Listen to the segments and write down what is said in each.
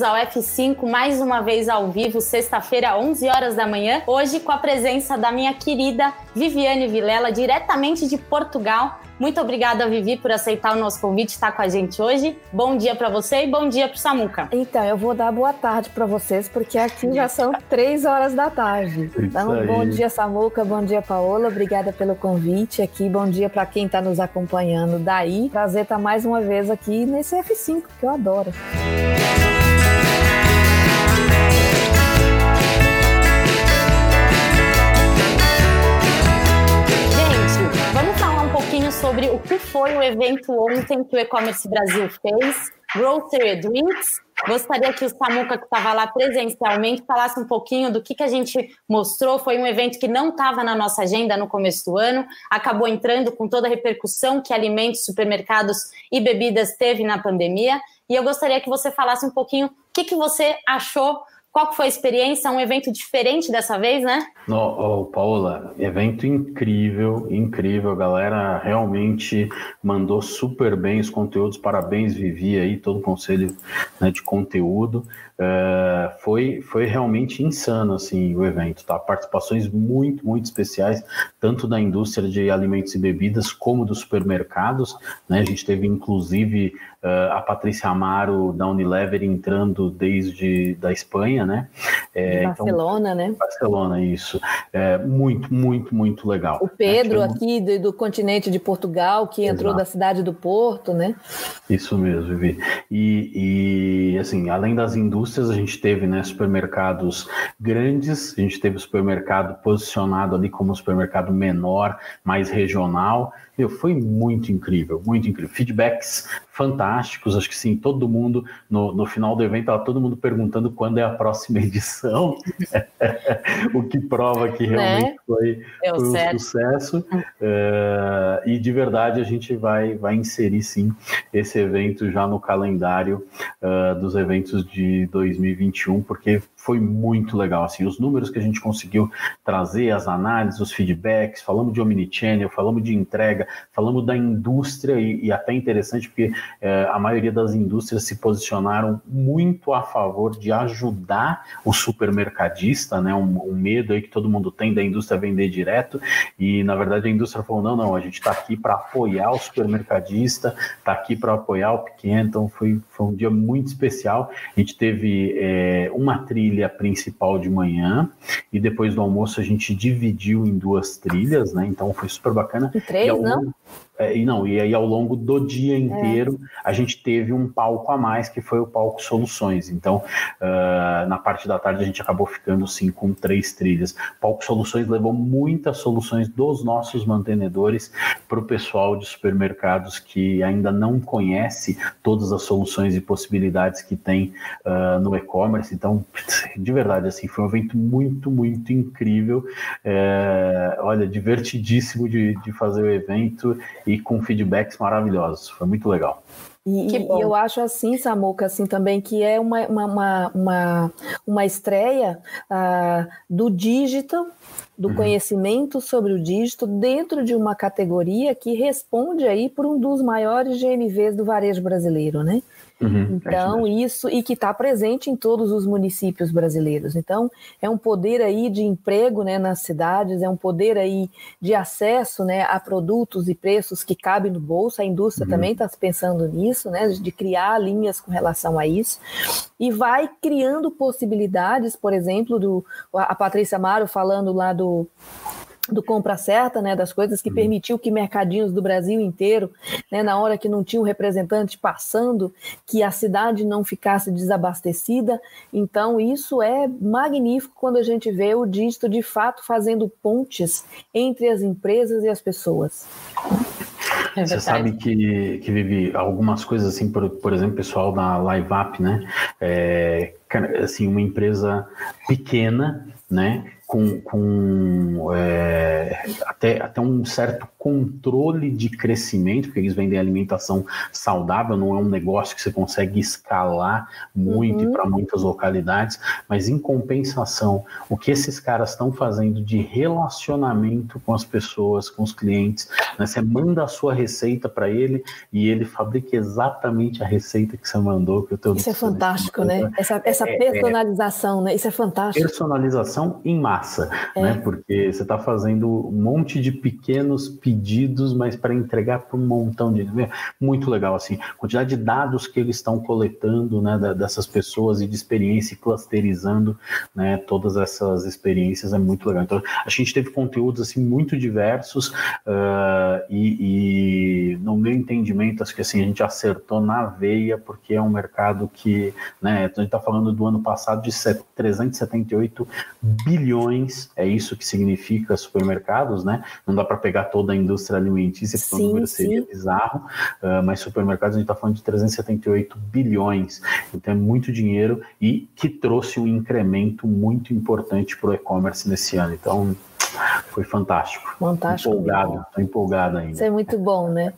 bem-vindos ao F5, mais uma vez ao vivo, sexta-feira, 11 horas da manhã. Hoje com a presença da minha querida Viviane Vilela, diretamente de Portugal. Muito obrigada, Vivi, por aceitar o nosso convite e estar com a gente hoje. Bom dia para você e bom dia para o Samuca. Então, eu vou dar boa tarde para vocês, porque aqui já são três horas da tarde. Então, bom dia, Samuca, bom dia, Paola. Obrigada pelo convite aqui. Bom dia para quem está nos acompanhando daí. Prazer estar mais uma vez aqui nesse F5, que eu adoro. Sobre o que foi o evento ontem que o E-Commerce Brasil fez, Grocery Drinks. Gostaria que o Samuca, que estava lá presencialmente, falasse um pouquinho do que, que a gente mostrou. Foi um evento que não estava na nossa agenda no começo do ano, acabou entrando com toda a repercussão que alimentos, supermercados e bebidas teve na pandemia. E eu gostaria que você falasse um pouquinho o que, que você achou qual foi a experiência? Um evento diferente dessa vez, né? No, oh, Paola, evento incrível, incrível. A galera realmente mandou super bem os conteúdos. Parabéns, Vivi, aí, todo o conselho né, de conteúdo. Uh, foi, foi realmente insano assim, o evento. Tá? Participações muito, muito especiais, tanto da indústria de alimentos e bebidas como dos supermercados. Né? A gente teve, inclusive, uh, a Patrícia Amaro da Unilever entrando desde da Espanha, né? É, Barcelona, então, né? Barcelona, isso. É, muito, muito, muito legal. O Pedro, aqui do, do, continente de Portugal, que entrou Exato. da cidade do Porto, né? Isso mesmo, Vivi. E, e, assim, além das indústrias, a gente teve né, supermercados grandes, a gente teve o supermercado posicionado ali como um supermercado menor, mais regional. Meu, foi muito incrível, muito incrível. Feedbacks fantásticos, acho que sim, todo mundo, no, no final do evento, estava todo mundo perguntando quando é a próxima edição, o que prova que realmente né? foi, foi um certo. sucesso. Uh, e de verdade a gente vai, vai inserir sim esse evento já no calendário uh, dos eventos de 2021, porque foi muito legal. Assim, os números que a gente conseguiu trazer, as análises, os feedbacks, falamos de omnichannel, falamos de entrega, falamos da indústria e, e até interessante porque é, a maioria das indústrias se posicionaram muito a favor de ajudar o supermercadista, né? Um, um medo aí que todo mundo tem da indústria vender direto e na verdade a indústria falou não, não, a gente está aqui para apoiar o supermercadista, está aqui para apoiar o pequeno. Então foi, foi um dia muito especial. A gente teve é, uma trilha trilha principal de manhã e depois do almoço a gente dividiu em duas trilhas, né? Então foi super bacana. E três, e não? É, e não, e aí ao longo do dia inteiro é. a gente teve um palco a mais, que foi o palco Soluções. Então, uh, na parte da tarde a gente acabou ficando sim com três trilhas. O palco Soluções levou muitas soluções dos nossos mantenedores para o pessoal de supermercados que ainda não conhece todas as soluções e possibilidades que tem uh, no e-commerce. Então, de verdade, assim, foi um evento muito, muito incrível. É, olha, divertidíssimo de, de fazer o evento e com feedbacks maravilhosos. Foi muito legal. E, e, eu acho assim, Samuca, assim também, que é uma, uma, uma, uma, estreia uh, do digital, do uhum. conhecimento sobre o dígito dentro de uma categoria que responde aí por um dos maiores GMVs do varejo brasileiro, né? Uhum, então, é isso, e que está presente em todos os municípios brasileiros. Então, é um poder aí de emprego né, nas cidades, é um poder aí de acesso né, a produtos e preços que cabem no bolso. A indústria uhum. também está pensando nisso, né, de criar linhas com relação a isso. E vai criando possibilidades, por exemplo, do a Patrícia Amaro falando lá do do compra certa, né, das coisas que uhum. permitiu que mercadinhos do Brasil inteiro, né, na hora que não tinha um representante passando, que a cidade não ficasse desabastecida. Então isso é magnífico quando a gente vê o dígito de fato fazendo pontes entre as empresas e as pessoas. É Você sabe que, que vive algumas coisas assim, por, por exemplo, pessoal da LiveUp, né? É, assim, uma empresa pequena, né? Com, com é, até, até um certo controle de crescimento, porque eles vendem alimentação saudável, não é um negócio que você consegue escalar muito uhum. para muitas localidades, mas em compensação, o que esses caras estão fazendo de relacionamento com as pessoas, com os clientes, né? você manda a sua receita para ele e ele fabrica exatamente a receita que você mandou. Que eu Isso é fantástico, né? Essa, essa é, é personalização, é, né? Isso é fantástico. Personalização em massa, é. né? Porque você está fazendo um monte de pequenos pedidos, mas para entregar para um montão de. Muito legal, assim. Quantidade de dados que eles estão coletando, né? dessas pessoas e de experiência e clusterizando, né? Todas essas experiências é muito legal. Então, a gente teve conteúdos, assim, muito diversos uh, e, e, no meu entendimento, acho que, assim, a gente acertou na veia, porque é um mercado que, né? A gente está falando do ano passado de 378 bilhões, é isso que significa supermercados, né? Não dá para pegar toda a indústria alimentícia, porque sim, o número seria sim. bizarro, uh, mas supermercados a gente está falando de 378 bilhões, então é muito dinheiro e que trouxe um incremento muito importante para o e-commerce nesse ano. Então, foi fantástico. Fantástico. Empolgado, estou empolgado ainda. Isso é muito bom, né?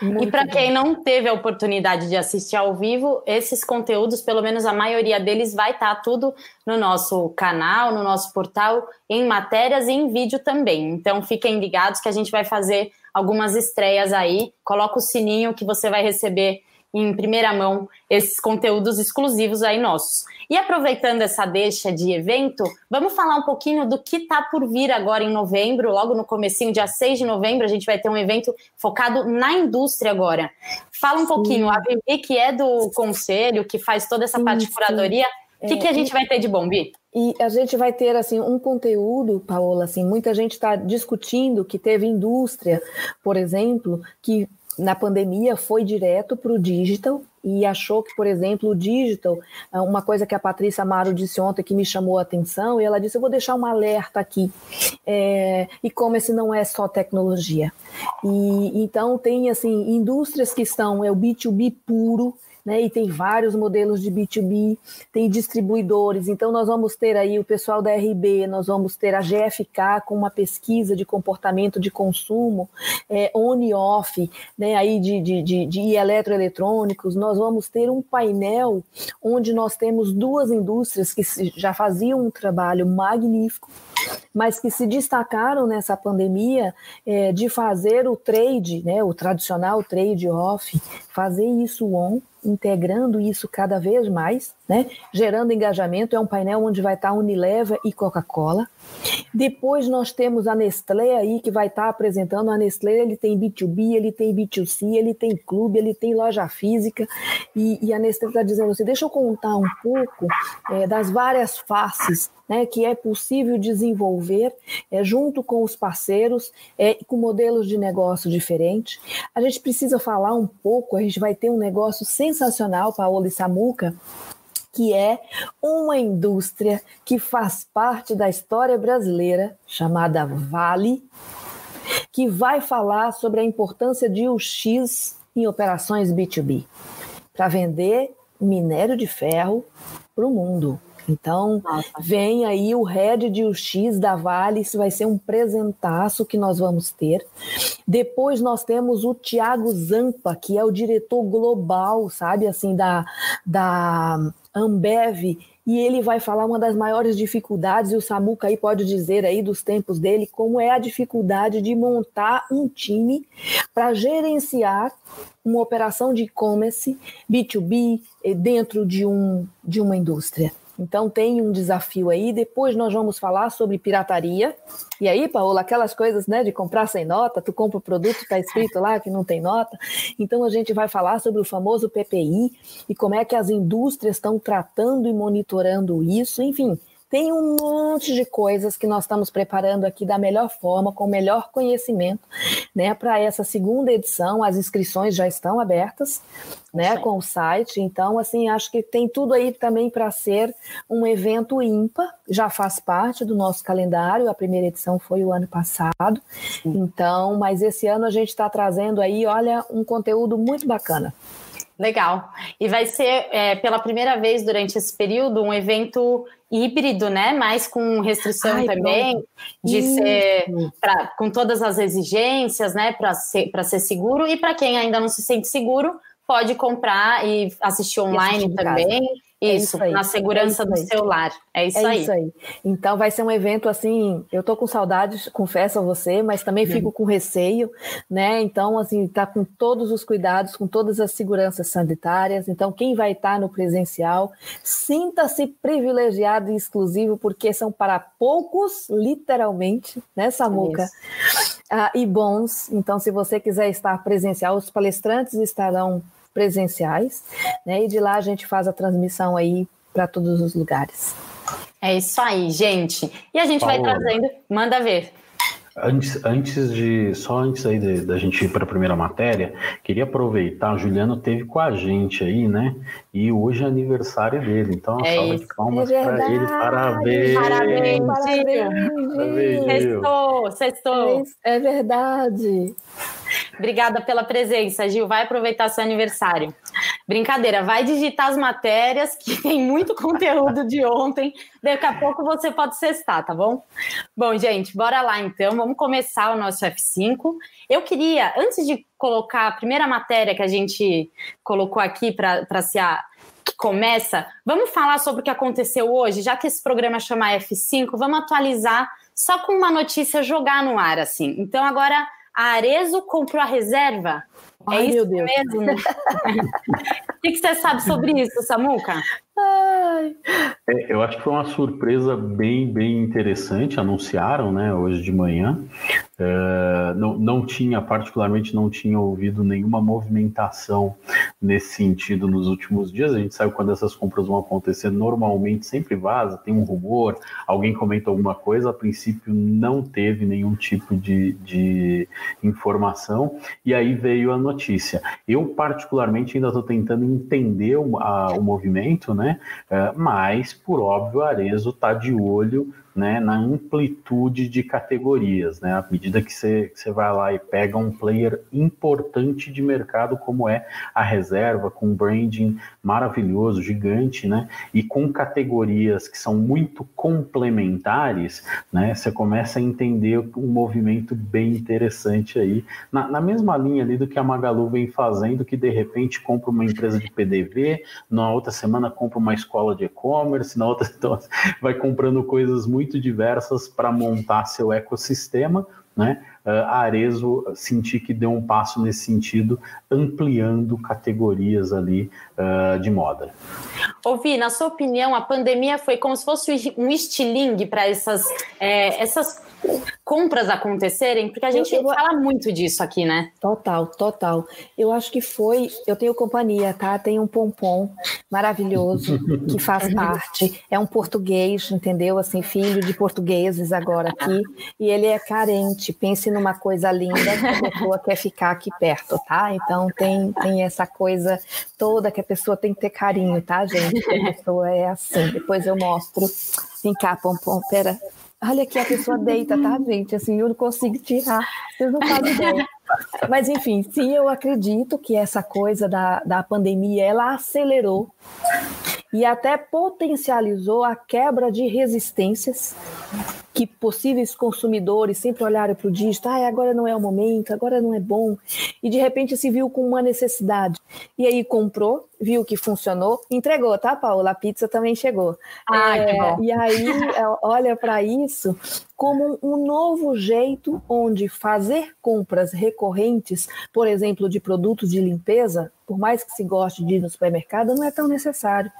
Muito e para quem não teve a oportunidade de assistir ao vivo, esses conteúdos, pelo menos a maioria deles, vai estar tá tudo no nosso canal, no nosso portal, em matérias e em vídeo também. Então fiquem ligados que a gente vai fazer algumas estreias aí. Coloca o sininho que você vai receber em primeira mão esses conteúdos exclusivos aí nossos. E aproveitando essa deixa de evento, vamos falar um pouquinho do que está por vir agora em novembro, logo no comecinho, dia 6 de novembro, a gente vai ter um evento focado na indústria agora. Fala um sim. pouquinho, a Vivi, que é do conselho, que faz toda essa sim, parte de curadoria, o que, é, que a gente vai ter de bom, Bi? E a gente vai ter assim um conteúdo, Paola, assim, muita gente está discutindo que teve indústria, por exemplo, que na pandemia foi direto para o digital e achou que, por exemplo, o digital, é uma coisa que a Patrícia Amaro disse ontem que me chamou a atenção, e ela disse: Eu vou deixar um alerta aqui. É, e-commerce não é só tecnologia. E então tem assim indústrias que estão, é o B2B puro, né? E tem vários modelos de B2B, tem distribuidores. Então, nós vamos ter aí o pessoal da RB, nós vamos ter a GFK com uma pesquisa de comportamento de consumo, é, on e off, né? Aí de, de, de, de eletroeletrônicos. Nós vamos ter um painel onde nós temos duas indústrias que já faziam um trabalho magnífico mas que se destacaram nessa pandemia é, de fazer o trade, né, o tradicional trade off, fazer isso on, integrando isso cada vez mais, né, gerando engajamento. É um painel onde vai estar Unilever e Coca-Cola. Depois nós temos a Nestlé aí que vai estar apresentando. A Nestlé ele tem B2B, ele tem B2C, ele tem clube, ele tem loja física. E, e a Nestlé está dizendo assim: deixa eu contar um pouco é, das várias faces né, que é possível desenvolver é, junto com os parceiros, é, com modelos de negócio diferentes. A gente precisa falar um pouco, a gente vai ter um negócio sensacional, Paola e Samuca, que é uma indústria que faz parte da história brasileira, chamada Vale, que vai falar sobre a importância de UX em operações B2B, para vender minério de ferro para o mundo. Então, Nossa. vem aí o Red de UX da Vale, isso vai ser um presentaço que nós vamos ter. Depois nós temos o Tiago Zampa, que é o diretor global, sabe, assim, da, da Ambev, e ele vai falar uma das maiores dificuldades, e o Samuca aí pode dizer aí dos tempos dele, como é a dificuldade de montar um time para gerenciar uma operação de e-commerce B2B eh, dentro de, um, de uma indústria. Então tem um desafio aí. Depois nós vamos falar sobre pirataria. E aí, Paola, aquelas coisas, né, de comprar sem nota, tu compra o produto, está escrito lá que não tem nota. Então a gente vai falar sobre o famoso PPI e como é que as indústrias estão tratando e monitorando isso. Enfim, tem um monte de coisas que nós estamos preparando aqui da melhor forma, com o melhor conhecimento, né, para essa segunda edição. As inscrições já estão abertas, né, Sim. com o site. Então, assim, acho que tem tudo aí também para ser um evento ímpar. Já faz parte do nosso calendário. A primeira edição foi o ano passado. Sim. Então, mas esse ano a gente está trazendo aí, olha, um conteúdo muito bacana. Legal. E vai ser é, pela primeira vez durante esse período um evento híbrido, né? Mas com restrição Ai, também de ser pra, com todas as exigências, né? Para ser, ser seguro e para quem ainda não se sente seguro pode comprar e assistir online e também. Casa. É isso, é na segurança é do celular. É isso, é aí. isso aí. Então vai ser um evento assim, eu tô com saudades, confesso a você, mas também fico uhum. com receio, né? Então, assim, tá com todos os cuidados, com todas as seguranças sanitárias. Então, quem vai estar tá no presencial, sinta-se privilegiado e exclusivo, porque são para poucos, literalmente, né, Samuca? Ah, e bons. Então, se você quiser estar presencial, os palestrantes estarão presenciais, né? E de lá a gente faz a transmissão aí para todos os lugares. É isso aí, gente. E a gente Paulo, vai trazendo, manda ver. Antes, antes de, só antes aí da gente ir para a primeira matéria, queria aproveitar, o Juliano teve com a gente aí, né? E hoje é aniversário dele, então é salva de palmas é para ele, parabéns! Parabéns, parabéns, parabéns Sextou, sextou. É verdade. Obrigada pela presença, Gil. Vai aproveitar seu aniversário. Brincadeira, vai digitar as matérias, que tem muito conteúdo de ontem. Daqui a pouco você pode cestar, tá bom? Bom, gente, bora lá então. Vamos começar o nosso F5. Eu queria, antes de colocar a primeira matéria que a gente colocou aqui para se a que começa, vamos falar sobre o que aconteceu hoje, já que esse programa chama F5, vamos atualizar só com uma notícia jogar no ar assim. Então agora a Arezo comprou a reserva? É Ai, é isso mesmo? o que, que você sabe sobre isso, Samuca? É, eu acho que foi uma surpresa bem, bem interessante. Anunciaram, né, hoje de manhã. É, não, não tinha, particularmente, não tinha ouvido nenhuma movimentação nesse sentido nos últimos dias. A gente sabe quando essas compras vão acontecer, normalmente sempre vaza, tem um rumor, alguém comenta alguma coisa. A princípio, não teve nenhum tipo de, de informação. E aí veio a notícia. Eu, particularmente, ainda estou tentando entender o, a, o movimento, né? É, mas, por óbvio, Arezo está de olho né, na amplitude de categorias, né? À medida que você, vai lá e pega um player importante de mercado como é a reserva, com branding maravilhoso, gigante, né? E com categorias que são muito complementares, né? Você começa a entender um movimento bem interessante aí, na, na mesma linha ali do que a Magalu vem fazendo, que de repente compra uma empresa de PDV, na outra semana compra uma escola de e-commerce, na outra então, vai comprando coisas muito muito diversas para montar seu ecossistema, né? A Arezo senti que deu um passo nesse sentido, ampliando categorias ali uh, de moda. Ouvi, na sua opinião, a pandemia foi como se fosse um estilingue para essas, é, essas compras acontecerem? Porque a gente eu, eu, fala muito disso aqui, né? Total, total. Eu acho que foi. Eu tenho companhia, tá? Tem um pompom maravilhoso que faz parte. É um português, entendeu? Assim, filho de portugueses agora aqui. E ele é carente. Pense numa coisa linda que a pessoa quer ficar aqui perto, tá? Então tem, tem essa coisa toda que a pessoa tem que ter carinho, tá, gente? A pessoa é assim. Depois eu mostro. Vem cá, pompom, pera. Olha aqui, a pessoa deita, tá, gente? Assim, eu não consigo tirar, vocês não fazem ideia. Mas, enfim, sim, eu acredito que essa coisa da, da pandemia, ela acelerou e até potencializou a quebra de resistências que possíveis consumidores sempre olharam para o dígito, ah, agora não é o momento, agora não é bom, e de repente se viu com uma necessidade. E aí comprou, viu que funcionou, entregou, tá, Paula? A pizza também chegou. Ah, é, que bom. E aí é, olha para isso como um novo jeito onde fazer compras recorrentes, por exemplo, de produtos de limpeza, por mais que se goste de ir no supermercado, não é tão necessário.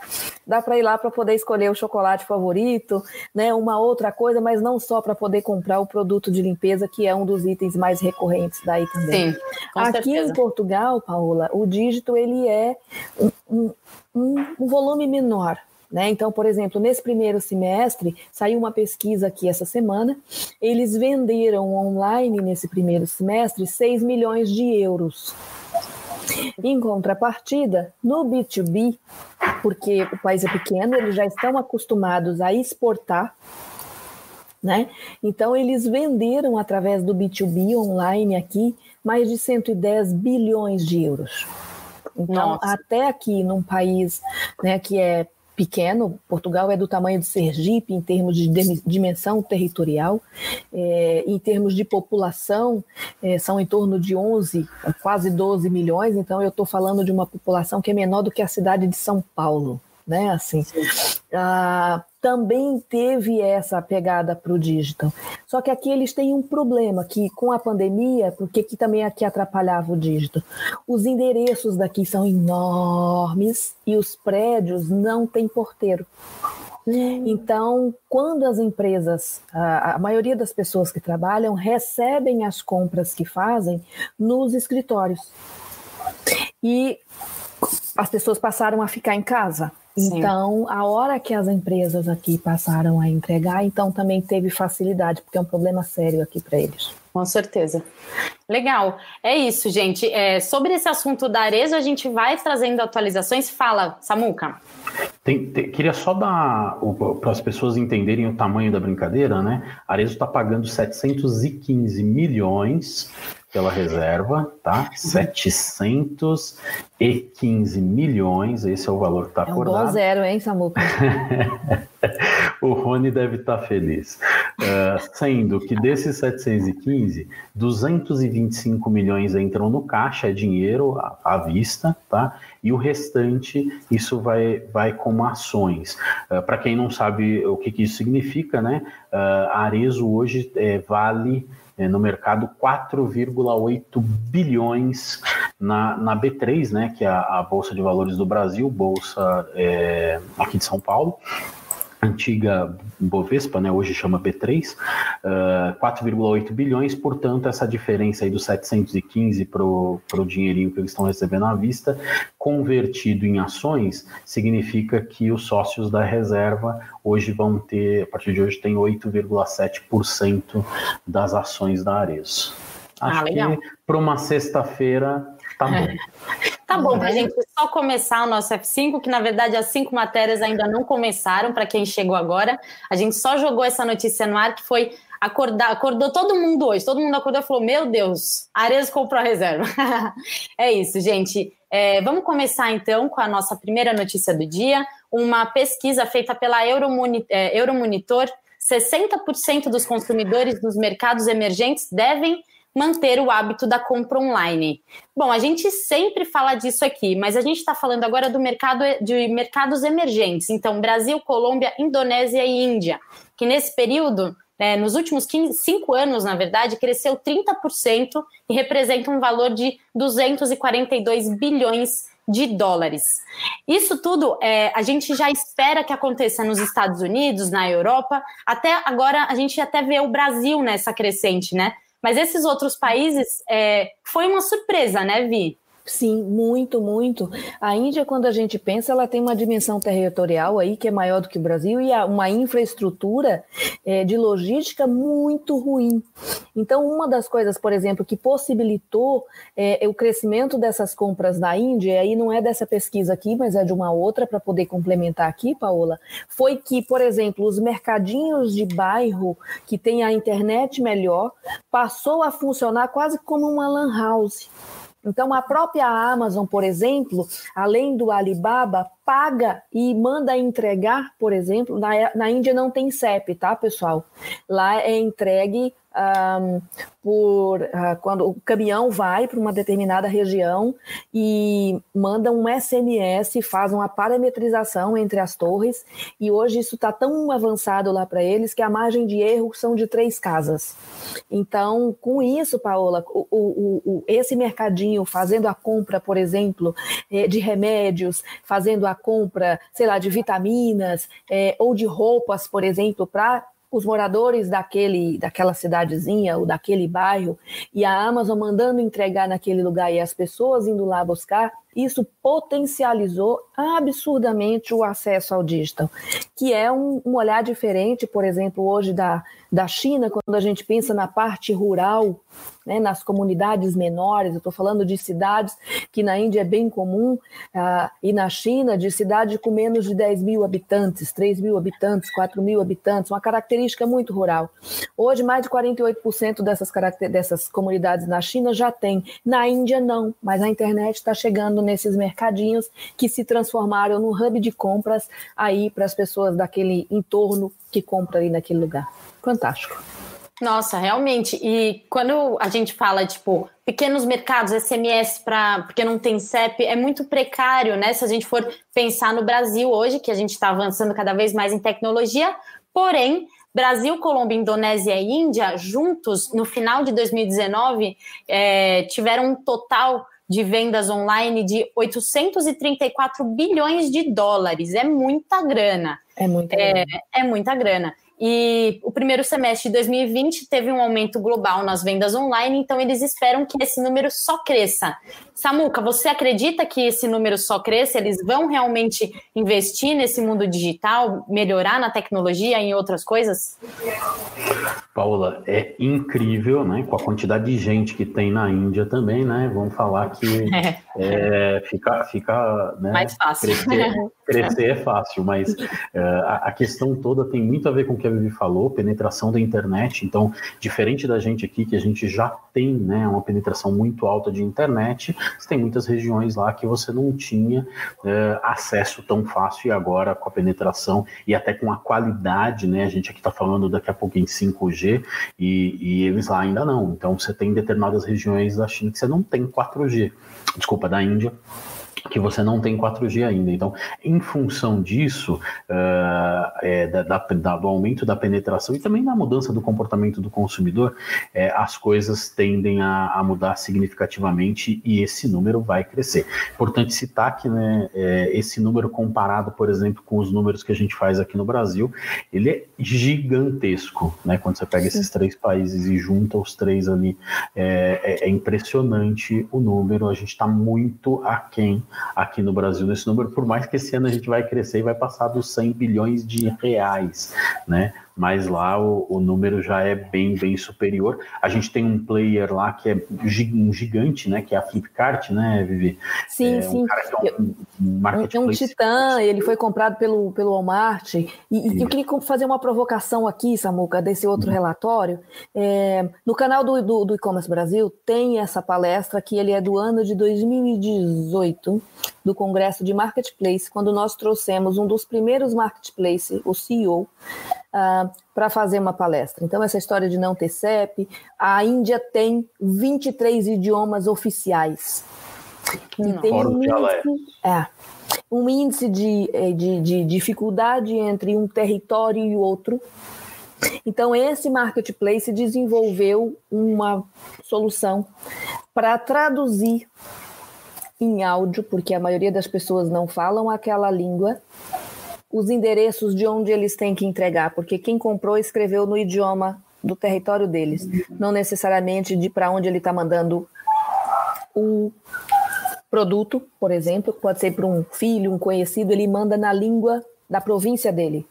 Dá para ir lá para poder escolher o chocolate favorito, né, uma outra coisa, mas não só para poder comprar o produto de limpeza, que é um dos itens mais recorrentes daí também. Sim, Aqui certeza. em Portugal, Paola, o dígito ele é um, um, um volume menor, né? Então, por exemplo, nesse primeiro semestre, saiu uma pesquisa aqui essa semana, eles venderam online nesse primeiro semestre 6 milhões de euros. Em contrapartida, no B2B, porque o país é pequeno, eles já estão acostumados a exportar, né? Então, eles venderam através do B2B online aqui mais de 110 bilhões de euros. Então, Nossa. até aqui num país né, que é pequeno. Portugal é do tamanho de Sergipe em termos de dimensão territorial. É, em termos de população, é, são em torno de 11, quase 12 milhões. Então, eu estou falando de uma população que é menor do que a cidade de São Paulo. Né, assim, ah, também teve essa pegada para o digital. Só que aqui eles têm um problema que com a pandemia, porque que também aqui atrapalhava o digital. Os endereços daqui são enormes e os prédios não têm porteiro. Então, quando as empresas, a, a, maioria das pessoas que trabalham recebem as compras que fazem nos escritórios. E as pessoas passaram a ficar em casa. Então, a hora que as empresas aqui passaram a entregar, então também teve facilidade, porque é um problema sério aqui para eles. Com certeza. Legal. É isso, gente. É, sobre esse assunto da Arezo, a gente vai trazendo atualizações. Fala, Samuca. Tem, tem, queria só dar para as pessoas entenderem o tamanho da brincadeira, né? A Arezo está pagando 715 milhões pela reserva, tá? 715 milhões, esse é o valor que está é um acordado. Bom zero, hein, Samuca? o Rony deve estar tá feliz. Uh, sendo que desses 715, 225 milhões entram no caixa, é dinheiro à, à vista, tá? E o restante, isso vai, vai como ações. Uh, Para quem não sabe o que, que isso significa, né? Uh, a Arezo hoje é, vale é, no mercado 4,8 bilhões na, na B3, né, que é a, a, Bolsa de Valores do Brasil, bolsa é, aqui de São Paulo antiga Bovespa, né, hoje chama B3, uh, 4,8 bilhões, portanto, essa diferença aí dos 715 para o dinheirinho que eles estão recebendo à vista, convertido em ações, significa que os sócios da reserva hoje vão ter, a partir de hoje, tem 8,7% das ações da Ares. Ah, Acho ah, que para uma sexta-feira tá bom. Tá bom, para a gente só começar o nosso F5, que na verdade as cinco matérias ainda não começaram, para quem chegou agora. A gente só jogou essa notícia no ar, que foi acordar, acordou todo mundo hoje. Todo mundo acordou e falou: Meu Deus, Ares comprou a reserva. é isso, gente. É, vamos começar então com a nossa primeira notícia do dia. Uma pesquisa feita pela Euromonitor, é, Euromonitor 60% dos consumidores dos mercados emergentes devem manter o hábito da compra online. Bom, a gente sempre fala disso aqui, mas a gente está falando agora do mercado de mercados emergentes, então Brasil, Colômbia, Indonésia e Índia, que nesse período, né, nos últimos 15, 5 anos, na verdade, cresceu 30% e representa um valor de 242 bilhões de dólares. Isso tudo é, a gente já espera que aconteça nos Estados Unidos, na Europa, até agora a gente até vê o Brasil nessa crescente, né? Mas esses outros países é, foi uma surpresa, né, Vi? Sim, muito, muito. A Índia, quando a gente pensa, ela tem uma dimensão territorial aí que é maior do que o Brasil e uma infraestrutura é, de logística muito ruim. Então, uma das coisas, por exemplo, que possibilitou é, o crescimento dessas compras na Índia, e aí não é dessa pesquisa aqui, mas é de uma outra para poder complementar aqui, Paola, foi que, por exemplo, os mercadinhos de bairro que tem a internet melhor passou a funcionar quase como uma lan house. Então, a própria Amazon, por exemplo, além do Alibaba, paga e manda entregar, por exemplo, na, na Índia não tem CEP, tá, pessoal? Lá é entregue um, por uh, quando o caminhão vai para uma determinada região e manda um SMS, faz uma parametrização entre as torres, e hoje isso está tão avançado lá para eles que a margem de erro são de três casas. Então, com isso, Paola, o, o, o, esse mercadinho fazendo a compra, por exemplo, eh, de remédios, fazendo a compra, sei lá, de vitaminas eh, ou de roupas, por exemplo, para os moradores daquele, daquela cidadezinha ou daquele bairro e a Amazon mandando entregar naquele lugar e as pessoas indo lá buscar, isso potencializou absurdamente o acesso ao digital, que é um, um olhar diferente, por exemplo, hoje da, da China, quando a gente pensa na parte rural né, nas comunidades menores, eu estou falando de cidades que na Índia é bem comum, uh, e na China, de cidade com menos de 10 mil habitantes, 3 mil habitantes, 4 mil habitantes, uma característica muito rural. Hoje, mais de 48% dessas, dessas comunidades na China já tem, na Índia não, mas a internet está chegando nesses mercadinhos que se transformaram no hub de compras aí para as pessoas daquele entorno que compra ali naquele lugar. Fantástico. Nossa, realmente. E quando a gente fala, tipo, pequenos mercados, SMS, para porque não tem CEP, é muito precário, né? Se a gente for pensar no Brasil hoje, que a gente está avançando cada vez mais em tecnologia, porém, Brasil, Colômbia, Indonésia e Índia, juntos, no final de 2019, é, tiveram um total de vendas online de 834 bilhões de dólares. É muita grana. É muita é, grana. É, é muita grana. E o primeiro semestre de 2020 teve um aumento global nas vendas online, então eles esperam que esse número só cresça. Samuca, você acredita que esse número só cresça? Eles vão realmente investir nesse mundo digital, melhorar na tecnologia e em outras coisas? Paula, é incrível, né? Com a quantidade de gente que tem na Índia também, né? Vamos falar que é. É, fica, fica né? mais fácil. Crescer, crescer é fácil, mas uh, a, questão toda tem muito a ver com o que a Vivi falou, penetração da internet. Então, diferente da gente aqui, que a gente já tem né, uma penetração muito alta de internet, tem muitas regiões lá que você não tinha uh, acesso tão fácil e agora com a penetração e até com a qualidade, né? A gente aqui está falando daqui a pouco em 5G e, e eles lá ainda não. Então, você tem determinadas regiões da China que você não tem 4G. Desculpa, da Índia que você não tem 4G ainda. Então, em função disso, uh, é, da, da, do aumento da penetração e também da mudança do comportamento do consumidor, é, as coisas tendem a, a, mudar significativamente e esse número vai crescer. Importante citar que né, é, esse número comparado, por exemplo, com os números que a gente faz aqui no Brasil, ele é gigantesco. Né? Quando você pega Sim. esses três países e junta os três ali, é, é, é impressionante o número. A gente está muito aquém aqui no Brasil nesse número, por mais que esse ano a gente vai crescer e vai passar dos 100 bilhões de reais, né? Mas lá o, o, número já é bem, bem superior. A gente tem um player lá que é um gigante, né? Que é a Flipkart, né, Vivi? Sim, é, sim. Um cara que é um, um é um titã, ele foi comprado pelo, pelo Walmart. E, e eu queria fazer uma provocação aqui, Samuca, desse outro uhum. relatório. É, no canal do, do, do E-Commerce Brasil tem essa palestra que ele é do ano de 2018, do Congresso de Marketplace, quando nós trouxemos um dos primeiros marketplace, o CEO, uh, ah, para fazer uma palestra. Então, essa história de não ter CEP, a Índia tem 23 idiomas oficiais. E tem um índice, é, um índice de, eh, de, de dificuldade entre um território e outro. Então, esse marketplace desenvolveu uma solução para traduzir em áudio, porque a maioria das pessoas não falam aquela língua, os endereços de onde eles têm que entregar, porque quem comprou escreveu no idioma do território deles, não necessariamente de para onde ele está mandando o produto, por exemplo, pode ser para um filho, um conhecido, ele manda na língua da província dele,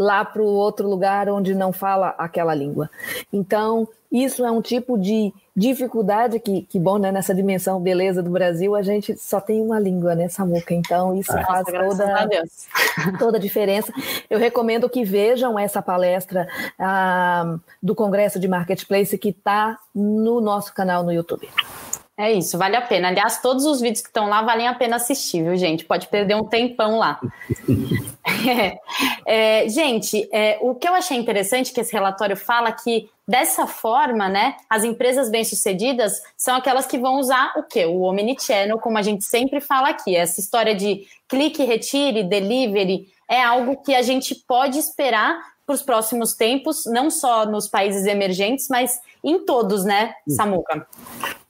lá para o outro lugar onde não fala aquela língua. Então, isso é um tipo de dificuldade que, que bom, né? Nessa dimensão beleza do Brasil, a gente só tem uma língua, né, Samuca? Então, isso ah, faz toda, toda a diferença. Eu recomendo que vejam essa palestra ah, do Congresso de Marketplace que está no nosso canal no YouTube. É isso, vale a pena. Aliás, todos os vídeos que estão lá valem a pena assistir, viu, gente? Pode perder um tempão lá. é, é, gente, é, o que eu achei interessante que esse relatório fala que dessa forma, né, as empresas bem-sucedidas são aquelas que vão usar o quê? O Omnichannel, como a gente sempre fala aqui. Essa história de clique, retire, delivery é algo que a gente pode esperar para os próximos tempos, não só nos países emergentes, mas em todos, né, Samuca?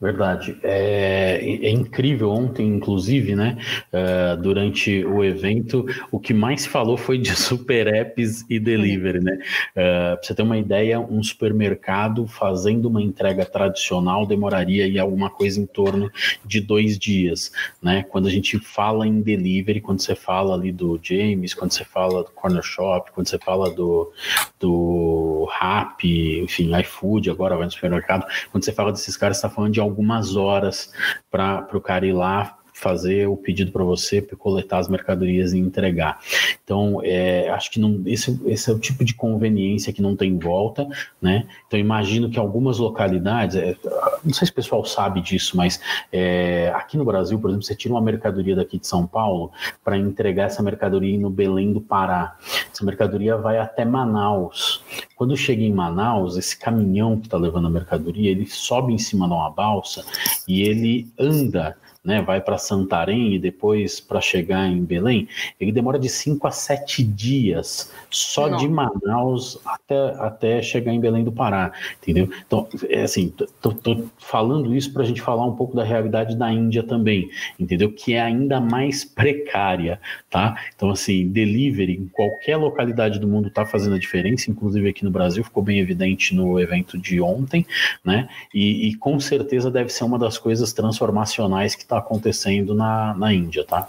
Verdade. É, é, incrível ontem, inclusive, né? Uh, durante o evento, o que mais se falou foi de super apps e delivery, né? Uh, pra você ter uma ideia, um supermercado fazendo uma entrega tradicional demoraria aí alguma coisa em torno de dois dias, né? Quando a gente fala em delivery, quando você fala ali do James, quando você fala do Corner Shop, quando você fala do, do Rappi, enfim, iFood, agora vai no supermercado, quando você fala desses caras, você está falando de algumas horas para o cara ir lá fazer o pedido para você, coletar as mercadorias e entregar. Então, é, acho que não, esse, esse é o tipo de conveniência que não tem volta, né? Então, imagino que algumas localidades, é, não sei se o pessoal sabe disso, mas é, aqui no Brasil, por exemplo, você tira uma mercadoria daqui de São Paulo para entregar essa mercadoria no Belém do Pará. Essa mercadoria vai até Manaus. Quando chega em Manaus, esse caminhão que está levando a mercadoria, ele sobe em cima de uma balsa e ele anda né, vai para Santarém e depois para chegar em Belém, ele demora de 5 a 7 dias só Não. de Manaus até, até chegar em Belém do Pará, entendeu? Então, é assim, tô, tô falando isso para a gente falar um pouco da realidade da Índia também, entendeu? Que é ainda mais precária, tá? Então, assim, delivery em qualquer localidade do mundo está fazendo a diferença, inclusive aqui no Brasil ficou bem evidente no evento de ontem, né? E, e com certeza deve ser uma das coisas transformacionais que está acontecendo na, na Índia, tá?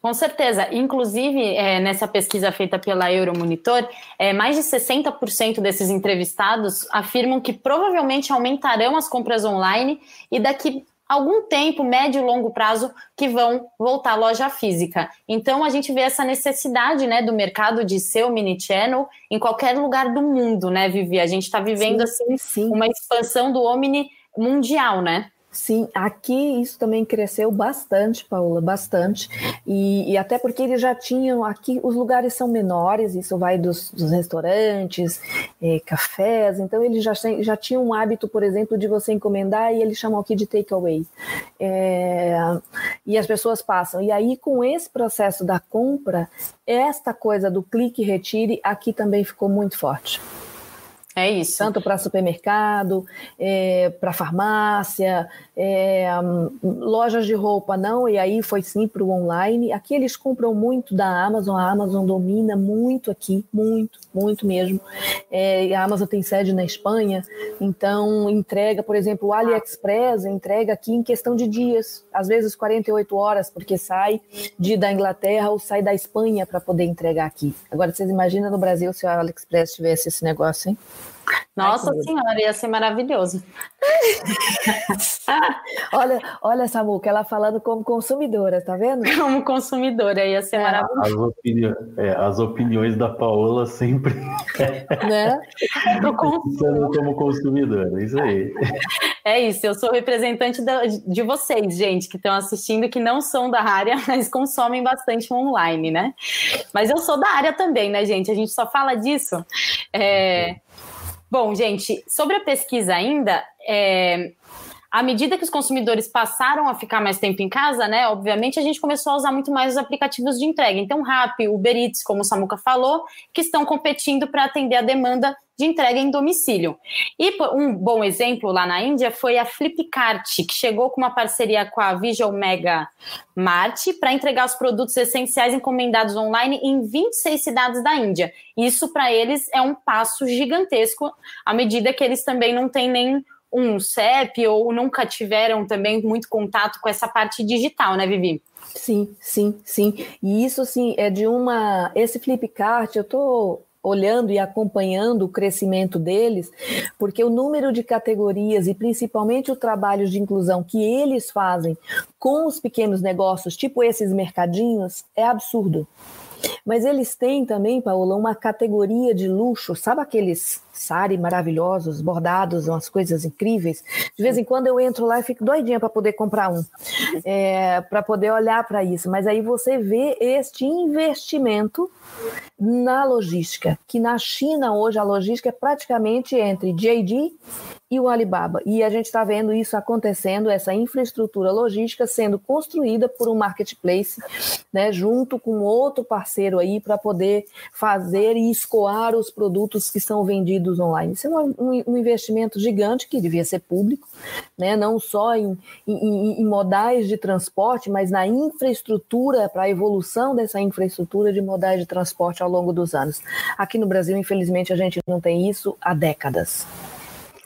Com certeza. Inclusive, é, nessa pesquisa feita pela Euromonitor, é, mais de 60% desses entrevistados afirmam que provavelmente aumentarão as compras online e daqui algum tempo, médio e longo prazo, que vão voltar à loja física. Então, a gente vê essa necessidade né, do mercado de ser o mini channel em qualquer lugar do mundo, né, Vivi? A gente está vivendo sim, assim sim. uma expansão do omni mundial, né? Sim, aqui isso também cresceu bastante, Paula, bastante. E, e, até porque eles já tinham aqui, os lugares são menores, isso vai dos, dos restaurantes, é, cafés, então eles já, já tinham um hábito, por exemplo, de você encomendar e eles chamam aqui de takeaway. É, e as pessoas passam. E aí, com esse processo da compra, esta coisa do clique e retire aqui também ficou muito forte. É isso. Tanto para supermercado, é, para farmácia, é, lojas de roupa não, e aí foi sim para o online. Aqui eles compram muito da Amazon, a Amazon domina muito aqui, muito, muito mesmo. É, a Amazon tem sede na Espanha, então entrega, por exemplo, o AliExpress entrega aqui em questão de dias, às vezes 48 horas, porque sai de da Inglaterra ou sai da Espanha para poder entregar aqui. Agora vocês imaginam no Brasil se o AliExpress tivesse esse negócio, hein? Nossa Ai, Senhora, ia ser maravilhoso. olha, olha, Samuca, ela falando como consumidora, tá vendo? Como consumidora, ia ser é. maravilhoso. As, opini é, as, opiniões da Paola sempre. né? como consumidora, isso aí. É isso, eu sou representante de vocês, gente, que estão assistindo, que não são da área, mas consomem bastante online, né? Mas eu sou da área também, né, gente? A gente só fala disso. É, Bom, gente, sobre a pesquisa ainda, é, à medida que os consumidores passaram a ficar mais tempo em casa, né, obviamente a gente começou a usar muito mais os aplicativos de entrega. Então, Rappi, Uber Eats, como o Samuca falou, que estão competindo para atender a demanda de entrega em domicílio. E um bom exemplo lá na Índia foi a Flipkart, que chegou com uma parceria com a Visual Mega Mart para entregar os produtos essenciais encomendados online em 26 cidades da Índia. Isso para eles é um passo gigantesco, à medida que eles também não têm nem um CEP ou nunca tiveram também muito contato com essa parte digital, né, Vivi? Sim, sim, sim. E isso sim é de uma. Esse Flipkart, eu tô olhando e acompanhando o crescimento deles, porque o número de categorias e principalmente o trabalho de inclusão que eles fazem com os pequenos negócios, tipo esses mercadinhos, é absurdo. Mas eles têm também, Paula, uma categoria de luxo, sabe aqueles sari maravilhosos, bordados, umas coisas incríveis. De vez em quando eu entro lá e fico doidinha para poder comprar um, é, para poder olhar para isso. Mas aí você vê este investimento na logística, que na China hoje a logística é praticamente entre JD e o Alibaba. E a gente está vendo isso acontecendo, essa infraestrutura logística sendo construída por um marketplace, né, junto com outro parceiro aí para poder fazer e escoar os produtos que são vendidos online. Isso é um, um investimento gigante que devia ser público, né, não só em, em, em modais de transporte, mas na infraestrutura, para a evolução dessa infraestrutura de modais de transporte ao longo dos anos. Aqui no Brasil, infelizmente, a gente não tem isso há décadas.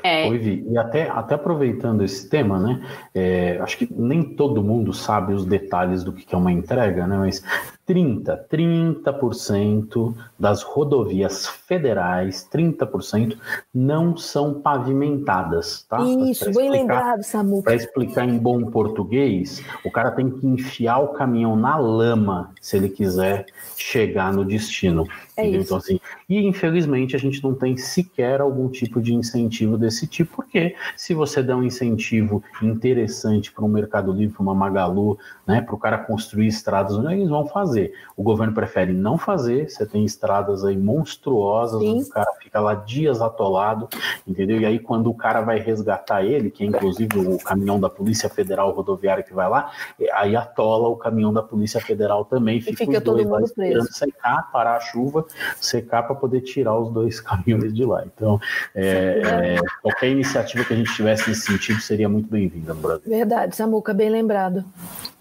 É. Oi, e até, até aproveitando esse tema, né? É, acho que nem todo mundo sabe os detalhes do que é uma entrega, né? Mas 30, 30% das rodovias federais, 30% não são pavimentadas, tá? Isso, bem lembrado, Samu. Para explicar em bom português, o cara tem que enfiar o caminhão na lama se ele quiser chegar no destino. É então, assim, e infelizmente a gente não tem sequer algum tipo de incentivo desse tipo, porque se você der um incentivo interessante para um Mercado Livre, para uma Magalu, né, para o cara construir estradas, eles vão fazer. O governo prefere não fazer, você tem estradas aí monstruosas, Sim. onde o cara fica lá dias atolado, entendeu? E aí quando o cara vai resgatar ele, que é inclusive o caminhão da Polícia Federal Rodoviária que vai lá, aí atola o caminhão da Polícia Federal também, fica, fica todo mundo preso. secar, parar a chuva, secar para poder tirar os dois caminhões de lá. Então, é, é, qualquer iniciativa que a gente tivesse nesse sentido seria muito bem-vinda no Brasil. Verdade, Samuca, bem lembrado.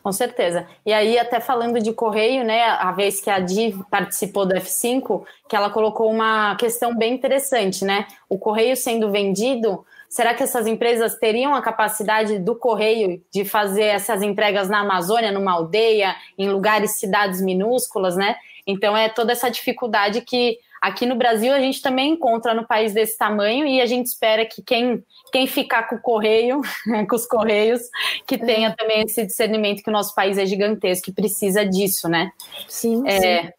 Com certeza. E aí, até falando de correio, né, a vez que a Div participou do F5, que ela colocou uma questão bem interessante, né? O correio sendo vendido, será que essas empresas teriam a capacidade do correio de fazer essas entregas na Amazônia, numa aldeia, em lugares, cidades minúsculas, né? Então é toda essa dificuldade que aqui no Brasil a gente também encontra no país desse tamanho e a gente espera que quem, quem ficar com o correio, com os correios, que tenha também esse discernimento que o nosso país é gigantesco e precisa disso, né? Sim, é, sim.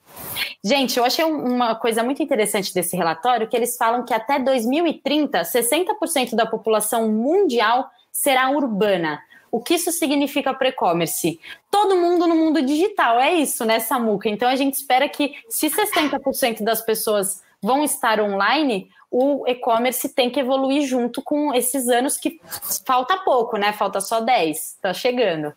Gente, eu achei uma coisa muito interessante desse relatório, que eles falam que até 2030, 60% da população mundial será urbana. O que isso significa para e-commerce? Todo mundo no mundo digital, é isso, né, Samuca? Então a gente espera que, se 60% das pessoas vão estar online, o e-commerce tem que evoluir junto com esses anos que falta pouco, né? Falta só 10, tá chegando.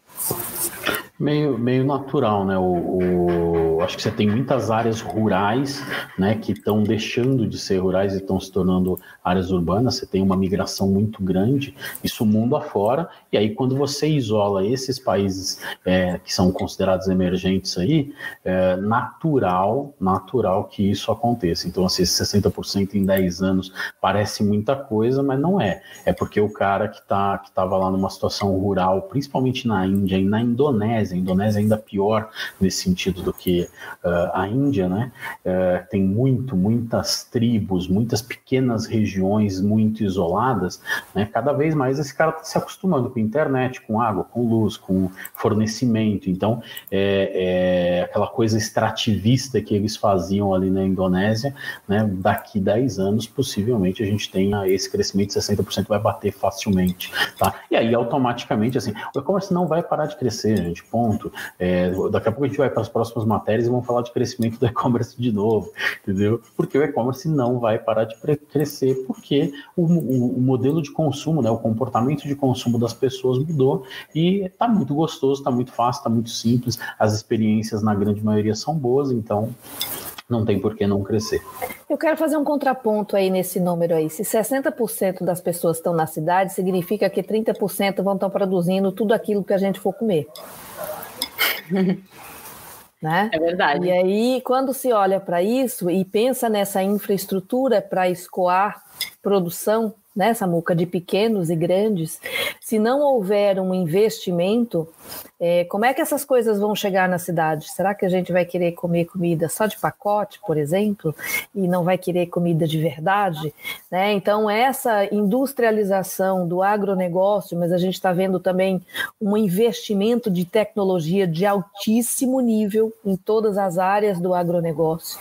Meio, meio natural, né? O, o acho que você tem muitas áreas rurais, né, que estão deixando de ser rurais e estão se tornando áreas urbanas. Você tem uma migração muito grande, isso mundo afora. E aí, quando você isola esses países é, que são considerados emergentes aí, é natural, natural que isso aconteça. Então, assim, 60% em 10 anos parece muita coisa, mas não é. É porque o cara que tá, que estava lá numa situação rural, principalmente na Índia e na Indonésia, a Indonésia é ainda pior nesse sentido do que uh, a Índia, né? Uh, tem muito, muitas tribos, muitas pequenas regiões muito isoladas, né? Cada vez mais esse cara está se acostumando com internet, com água, com luz, com fornecimento. Então, é, é aquela coisa extrativista que eles faziam ali na Indonésia, né? Daqui 10 anos, possivelmente, a gente tenha esse crescimento de 60% vai bater facilmente, tá? E aí, automaticamente, assim, o e-commerce não vai parar de crescer, gente, ponto. É, daqui a pouco a gente vai para as próximas matérias e vão falar de crescimento do e-commerce de novo, entendeu? Porque o e-commerce não vai parar de crescer, porque o, o, o, modelo de consumo, né, o comportamento de consumo das pessoas mudou e está muito gostoso, está muito fácil, está muito simples, as experiências na grande maioria são boas, então não tem por que não crescer. Eu quero fazer um contraponto aí nesse número aí. Se 60% das pessoas estão na cidade, significa que 30% vão estar produzindo tudo aquilo que a gente for comer. Né? É verdade. E aí, quando se olha para isso e pensa nessa infraestrutura para escoar produção, né, Samuca, de pequenos e grandes, se não houver um investimento, é, como é que essas coisas vão chegar na cidade? Será que a gente vai querer comer comida só de pacote, por exemplo, e não vai querer comida de verdade? Né? Então, essa industrialização do agronegócio, mas a gente está vendo também um investimento de tecnologia de altíssimo nível em todas as áreas do agronegócio,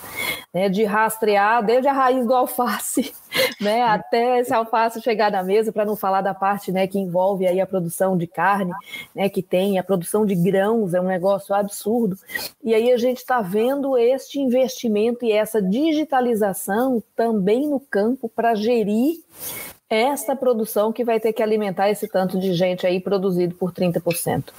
né? de rastrear desde a raiz do alface né, até esse alface chegar na mesa, para não falar da parte né, que envolve aí a produção de carne, né, que tem a produção de grãos, é um negócio absurdo. E aí a gente está vendo este investimento e essa digitalização também no campo para gerir essa produção que vai ter que alimentar esse tanto de gente aí produzido por 30%.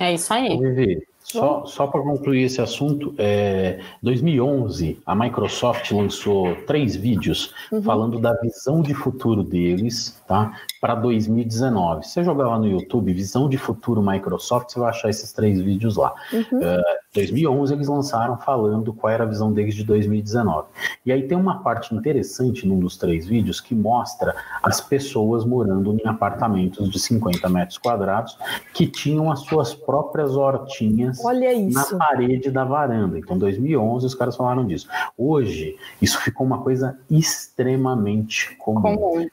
É isso aí. Vivi, só, só para concluir esse assunto, é, 2011 a Microsoft lançou três vídeos uhum. falando da visão de futuro deles, tá? Para 2019. Se você jogar lá no YouTube, visão de futuro Microsoft, você vai achar esses três vídeos lá. Uhum. Uh, 2011 eles lançaram falando qual era a visão deles de 2019. E aí tem uma parte interessante num dos três vídeos que mostra as pessoas morando em apartamentos de 50 metros quadrados que tinham as suas próprias hortinhas na parede da varanda. Então, 2011 os caras falaram disso. Hoje isso ficou uma coisa extremamente comum. comum.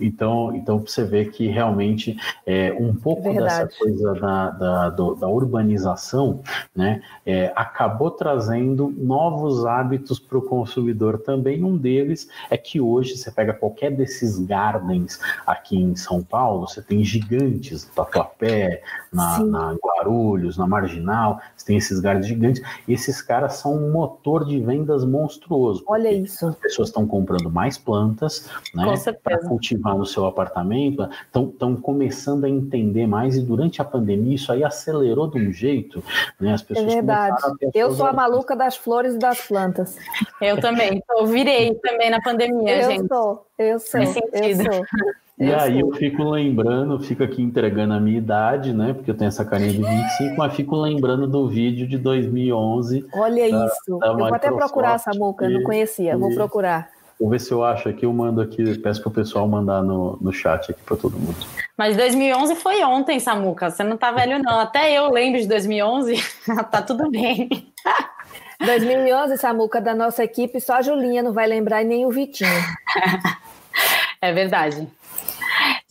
Então, então você vê que realmente é, um pouco é dessa coisa da, da, da urbanização, né? É, acabou trazendo novos hábitos para o consumidor também. Um deles é que hoje você pega qualquer desses gardens aqui em São Paulo, você tem gigantes, no Tatuapé, na, na Guarulhos, na Marginal, você tem esses gardens gigantes, e esses caras são um motor de vendas monstruoso. Olha isso. As pessoas estão comprando mais plantas né, para cultivar no seu apartamento, estão começando a entender mais, e durante a pandemia isso aí acelerou de um jeito, né? As pessoas é verdade. Eu sou a maluca das flores e das plantas. Eu também. Eu virei também na pandemia, eu gente. Sou, eu sou, eu sou. E eu aí eu fico lembrando, fico aqui entregando a minha idade, né? Porque eu tenho essa carinha de 25, mas fico lembrando do vídeo de 2011. Olha da, isso. Da eu vou até procurar essa boca, eu não conhecia, vou procurar. Vou ver se eu acho aqui, eu mando aqui, peço para o pessoal mandar no, no chat aqui para todo mundo. Mas 2011 foi ontem, Samuca, você não tá velho não. Até eu lembro de 2011, tá tudo bem. 2011, Samuca, da nossa equipe, só a Julinha não vai lembrar e nem o Vitinho. É verdade.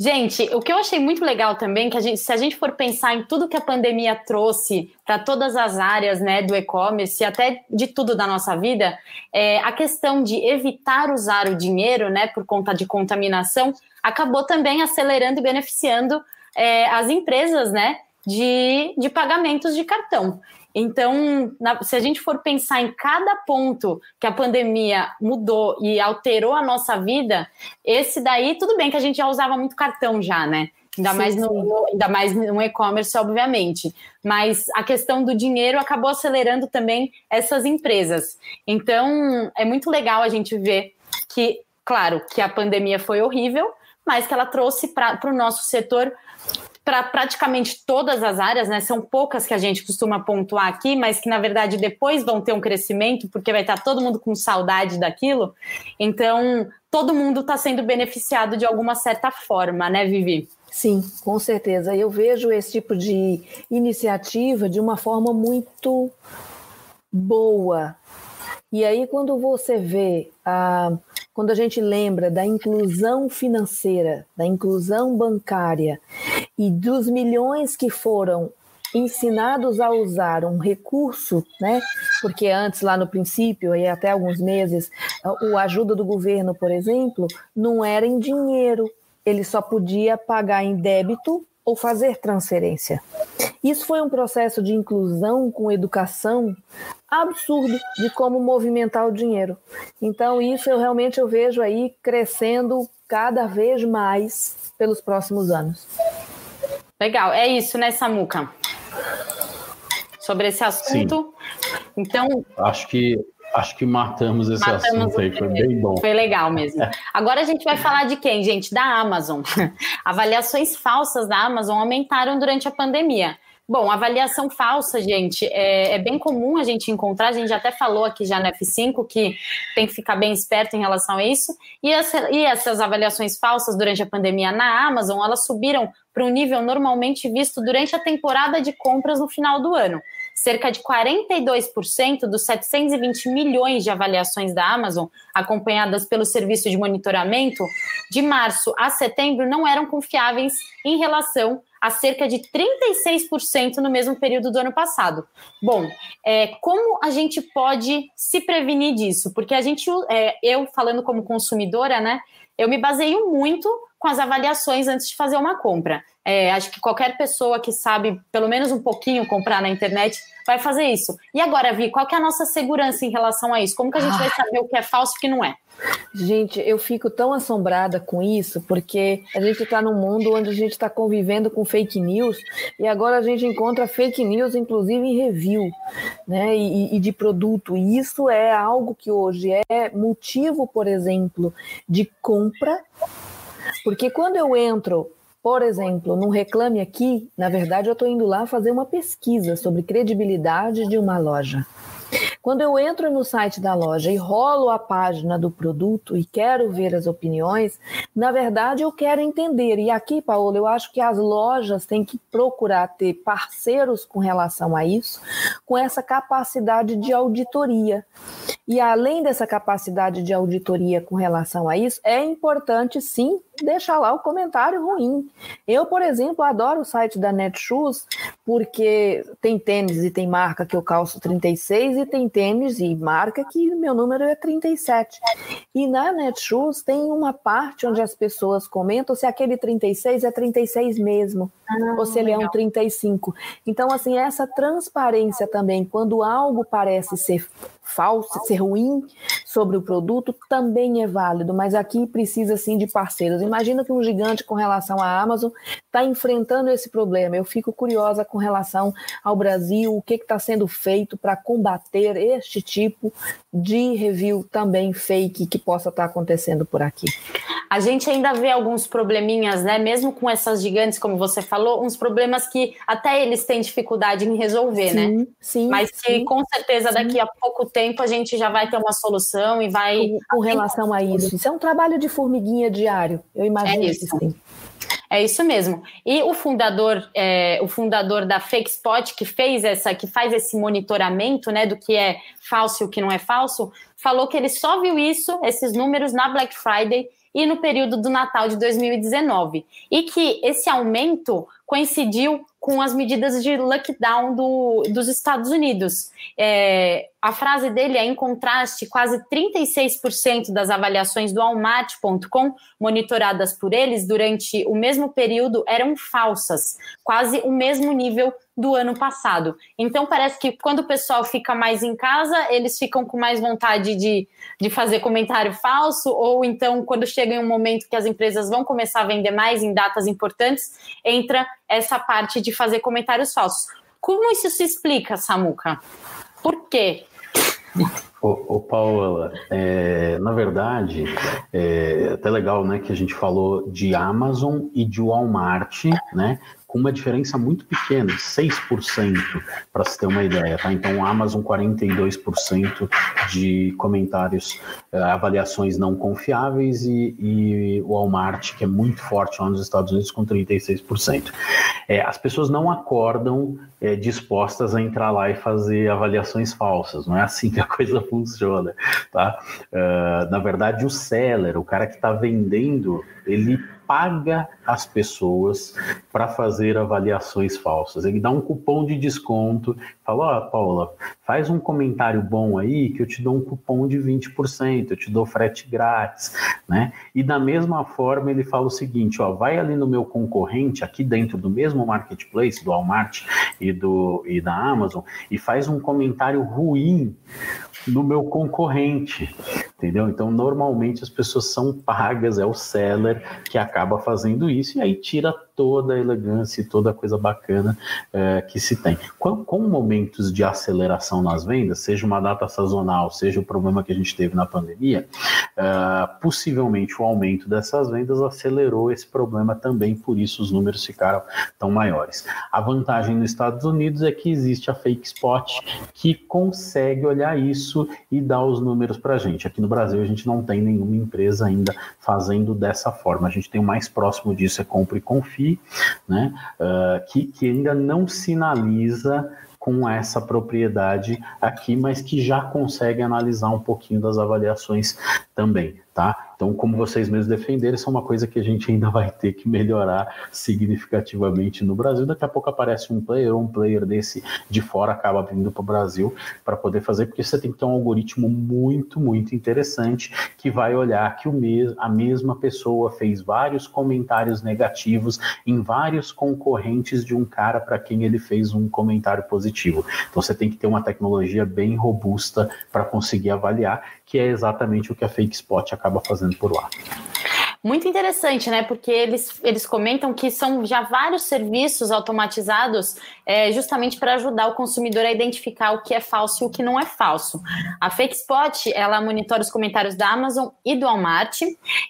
Gente, o que eu achei muito legal também, que a gente, se a gente for pensar em tudo que a pandemia trouxe para todas as áreas né, do e-commerce, até de tudo da nossa vida, é, a questão de evitar usar o dinheiro né, por conta de contaminação acabou também acelerando e beneficiando é, as empresas né, de, de pagamentos de cartão. Então, na, se a gente for pensar em cada ponto que a pandemia mudou e alterou a nossa vida, esse daí, tudo bem que a gente já usava muito cartão já, né? Ainda, sim, mais no, ainda mais no e-commerce, obviamente. Mas a questão do dinheiro acabou acelerando também essas empresas. Então, é muito legal a gente ver que, claro, que a pandemia foi horrível, mas que ela trouxe para o nosso setor para praticamente todas as áreas, né? São poucas que a gente costuma pontuar aqui, mas que na verdade depois vão ter um crescimento, porque vai estar todo mundo com saudade daquilo. Então, todo mundo está sendo beneficiado de alguma certa forma, né, Vivi? Sim, com certeza. Eu vejo esse tipo de iniciativa de uma forma muito boa. E aí, quando você vê a quando a gente lembra da inclusão financeira, da inclusão bancária e dos milhões que foram ensinados a usar um recurso, né? Porque antes, lá no princípio, e até alguns meses, a ajuda do governo, por exemplo, não era em dinheiro, ele só podia pagar em débito ou fazer transferência. Isso foi um processo de inclusão com educação absurdo de como movimentar o dinheiro. Então isso eu realmente eu vejo aí crescendo cada vez mais pelos próximos anos. Legal, é isso, né, Samuca? Sobre esse assunto. Sim. Então, acho que Acho que matamos esse matamos assunto aí, foi bem bom. Foi legal mesmo. Agora a gente vai falar de quem, gente? Da Amazon. Avaliações falsas da Amazon aumentaram durante a pandemia. Bom, avaliação falsa, gente, é, é, bem comum a gente encontrar, a gente até falou aqui já no F5 que tem que ficar bem esperto em relação a isso. E, essa, e essas avaliações falsas durante a pandemia na Amazon, elas subiram para um nível normalmente visto durante a temporada de compras no final do ano. Cerca de 42% dos 720 milhões de avaliações da Amazon, acompanhadas pelo serviço de monitoramento, de março a setembro não eram confiáveis em relação a cerca de 36% no mesmo período do ano passado. Bom, é, como a gente pode se prevenir disso? Porque a gente, é, eu falando como consumidora, né, eu me baseio muito com as avaliações antes de fazer uma compra. É, acho que qualquer pessoa que sabe pelo menos um pouquinho comprar na internet vai fazer isso. E agora, Vi, qual que é a nossa segurança em relação a isso? Como que a gente ah. vai saber o que é falso e o que não é? Gente, eu fico tão assombrada com isso, porque a gente está num mundo onde a gente está convivendo com fake news e agora a gente encontra fake news, inclusive em review, né? E, e de produto. E isso é algo que hoje é motivo, por exemplo, de compra, porque quando eu entro Por exemplo, no Reclame Aqui, na verdade, eu estou indo lá fazer uma pesquisa sobre credibilidade de uma loja. Quando eu entro no site da loja e rolo a página do produto e quero ver as opiniões, na verdade eu quero entender. E aqui, Paulo, eu acho que as lojas têm que procurar ter parceiros com relação a isso, com essa capacidade de auditoria. E além dessa capacidade de auditoria com relação a isso, é importante sim deixar lá o comentário ruim. Eu, por exemplo, adoro o site da Netshoes porque tem tênis e tem marca que eu calço 36 e tem tênis e marca que meu número é 37. E na Netshoes tem uma parte onde as pessoas comentam se aquele 36 é 36 mesmo, ah, ou se ele legal. é um 35. Então, assim, essa transparência também, quando algo parece ser falso, ser ruim sobre o produto, também é válido, mas aqui precisa sim de parceiros. Imagina que um gigante com relação à Amazon está enfrentando esse problema. Eu fico curiosa com relação ao Brasil, o que está sendo feito para combater este tipo de review também fake que possa estar tá acontecendo por aqui. A gente ainda vê alguns probleminhas, né? Mesmo com essas gigantes, como você falou, uns problemas que até eles têm dificuldade em resolver, né? sim, né? Sim. Mas que com certeza daqui a pouco tempo a gente já vai ter uma solução e vai. Com, com relação a isso. Isso é um trabalho de formiguinha diário. Eu imagino é isso. que sim. É isso mesmo. E o fundador, é, o fundador da Fake Spot, que fez essa, que faz esse monitoramento, né, do que é falso e o que não é falso, falou que ele só viu isso, esses números na Black Friday e no período do Natal de 2019. E que esse aumento coincidiu com as medidas de lockdown do, dos Estados Unidos. É, a frase dele é: em contraste, quase 36% das avaliações do Walmart.com monitoradas por eles durante o mesmo período eram falsas, quase o mesmo nível do ano passado. Então parece que quando o pessoal fica mais em casa, eles ficam com mais vontade de, de fazer comentário falso, ou então quando chega em um momento que as empresas vão começar a vender mais em datas importantes, entra essa parte de fazer comentários falsos. Como isso se explica, Samuca? Por quê? Ô, ô Paula, é, na verdade, é até legal né, que a gente falou de Amazon e de Walmart, né? Com uma diferença muito pequena, 6%, para se ter uma ideia, tá? Então, Amazon 42% de comentários, eh, avaliações não confiáveis e, e o Walmart, que é muito forte lá nos Estados Unidos, com 36%. É, as pessoas não acordam é, dispostas a entrar lá e fazer avaliações falsas, não é assim que a coisa funciona, tá? Uh, na verdade, o seller, o cara que está vendendo, ele paga as pessoas para fazer avaliações falsas. Ele dá um cupom de desconto, fala: Ó, oh, Paula, faz um comentário bom aí que eu te dou um cupom de 20%, eu te dou frete grátis, né? E da mesma forma ele fala o seguinte: ó, vai ali no meu concorrente, aqui dentro do mesmo marketplace, do Walmart e, do, e da Amazon, e faz um comentário ruim no meu concorrente, entendeu? Então, normalmente as pessoas são pagas, é o seller que acaba fazendo isso e aí tira toda a elegância e toda a coisa bacana é, que se tem. Com, com, momentos de aceleração nas vendas, seja uma data sazonal, seja o problema que a gente teve na pandemia, é, possivelmente o aumento dessas vendas acelerou esse problema também, por isso os números ficaram tão maiores. A vantagem nos Estados Unidos é que existe a Fake Spot que consegue olhar isso e dar os números para a gente. Aqui no Brasil a gente não tem nenhuma empresa ainda fazendo dessa forma. A gente tem o mais próximo disso é Compre e Confie, né, uh, que, que ainda não sinaliza com essa propriedade aqui, mas que já consegue analisar um pouquinho das avaliações também, tá? Então, como vocês mesmos defenderam, isso é uma coisa que a gente ainda vai ter que melhorar significativamente no Brasil. Daqui a pouco aparece um player ou um player desse de fora acaba vindo para o Brasil para poder fazer, porque você tem que ter um algoritmo muito, muito interessante que vai olhar que o mes a mesma pessoa fez vários comentários negativos em vários concorrentes de um cara para quem ele fez um comentário positivo. Então, você tem que ter uma tecnologia bem robusta para conseguir avaliar, que é exatamente o que a Fake Spot acaba fazendo por lá. Muito interessante, né? Porque eles, eles comentam que são já vários serviços automatizados é, justamente para ajudar o consumidor a identificar o que é falso e o que não é falso. A FakeSpot, ela monitora os comentários da Amazon e do Walmart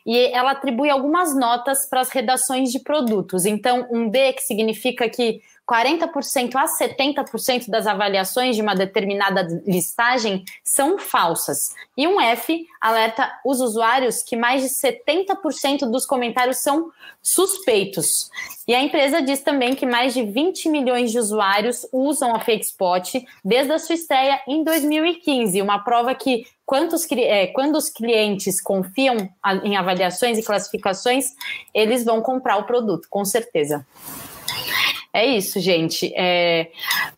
e ela atribui algumas notas para as redações de produtos. Então, um D, que significa que 40% a 70% das avaliações de uma determinada listagem são falsas. E um F alerta os usuários que mais de 70% dos comentários são suspeitos. E a empresa diz também que mais de 20 milhões de usuários usam a FakeSpot desde a sua estreia em 2015, uma prova que quantos, é, quando os clientes confiam em avaliações e classificações, eles vão comprar o produto, com certeza. É isso, gente. É,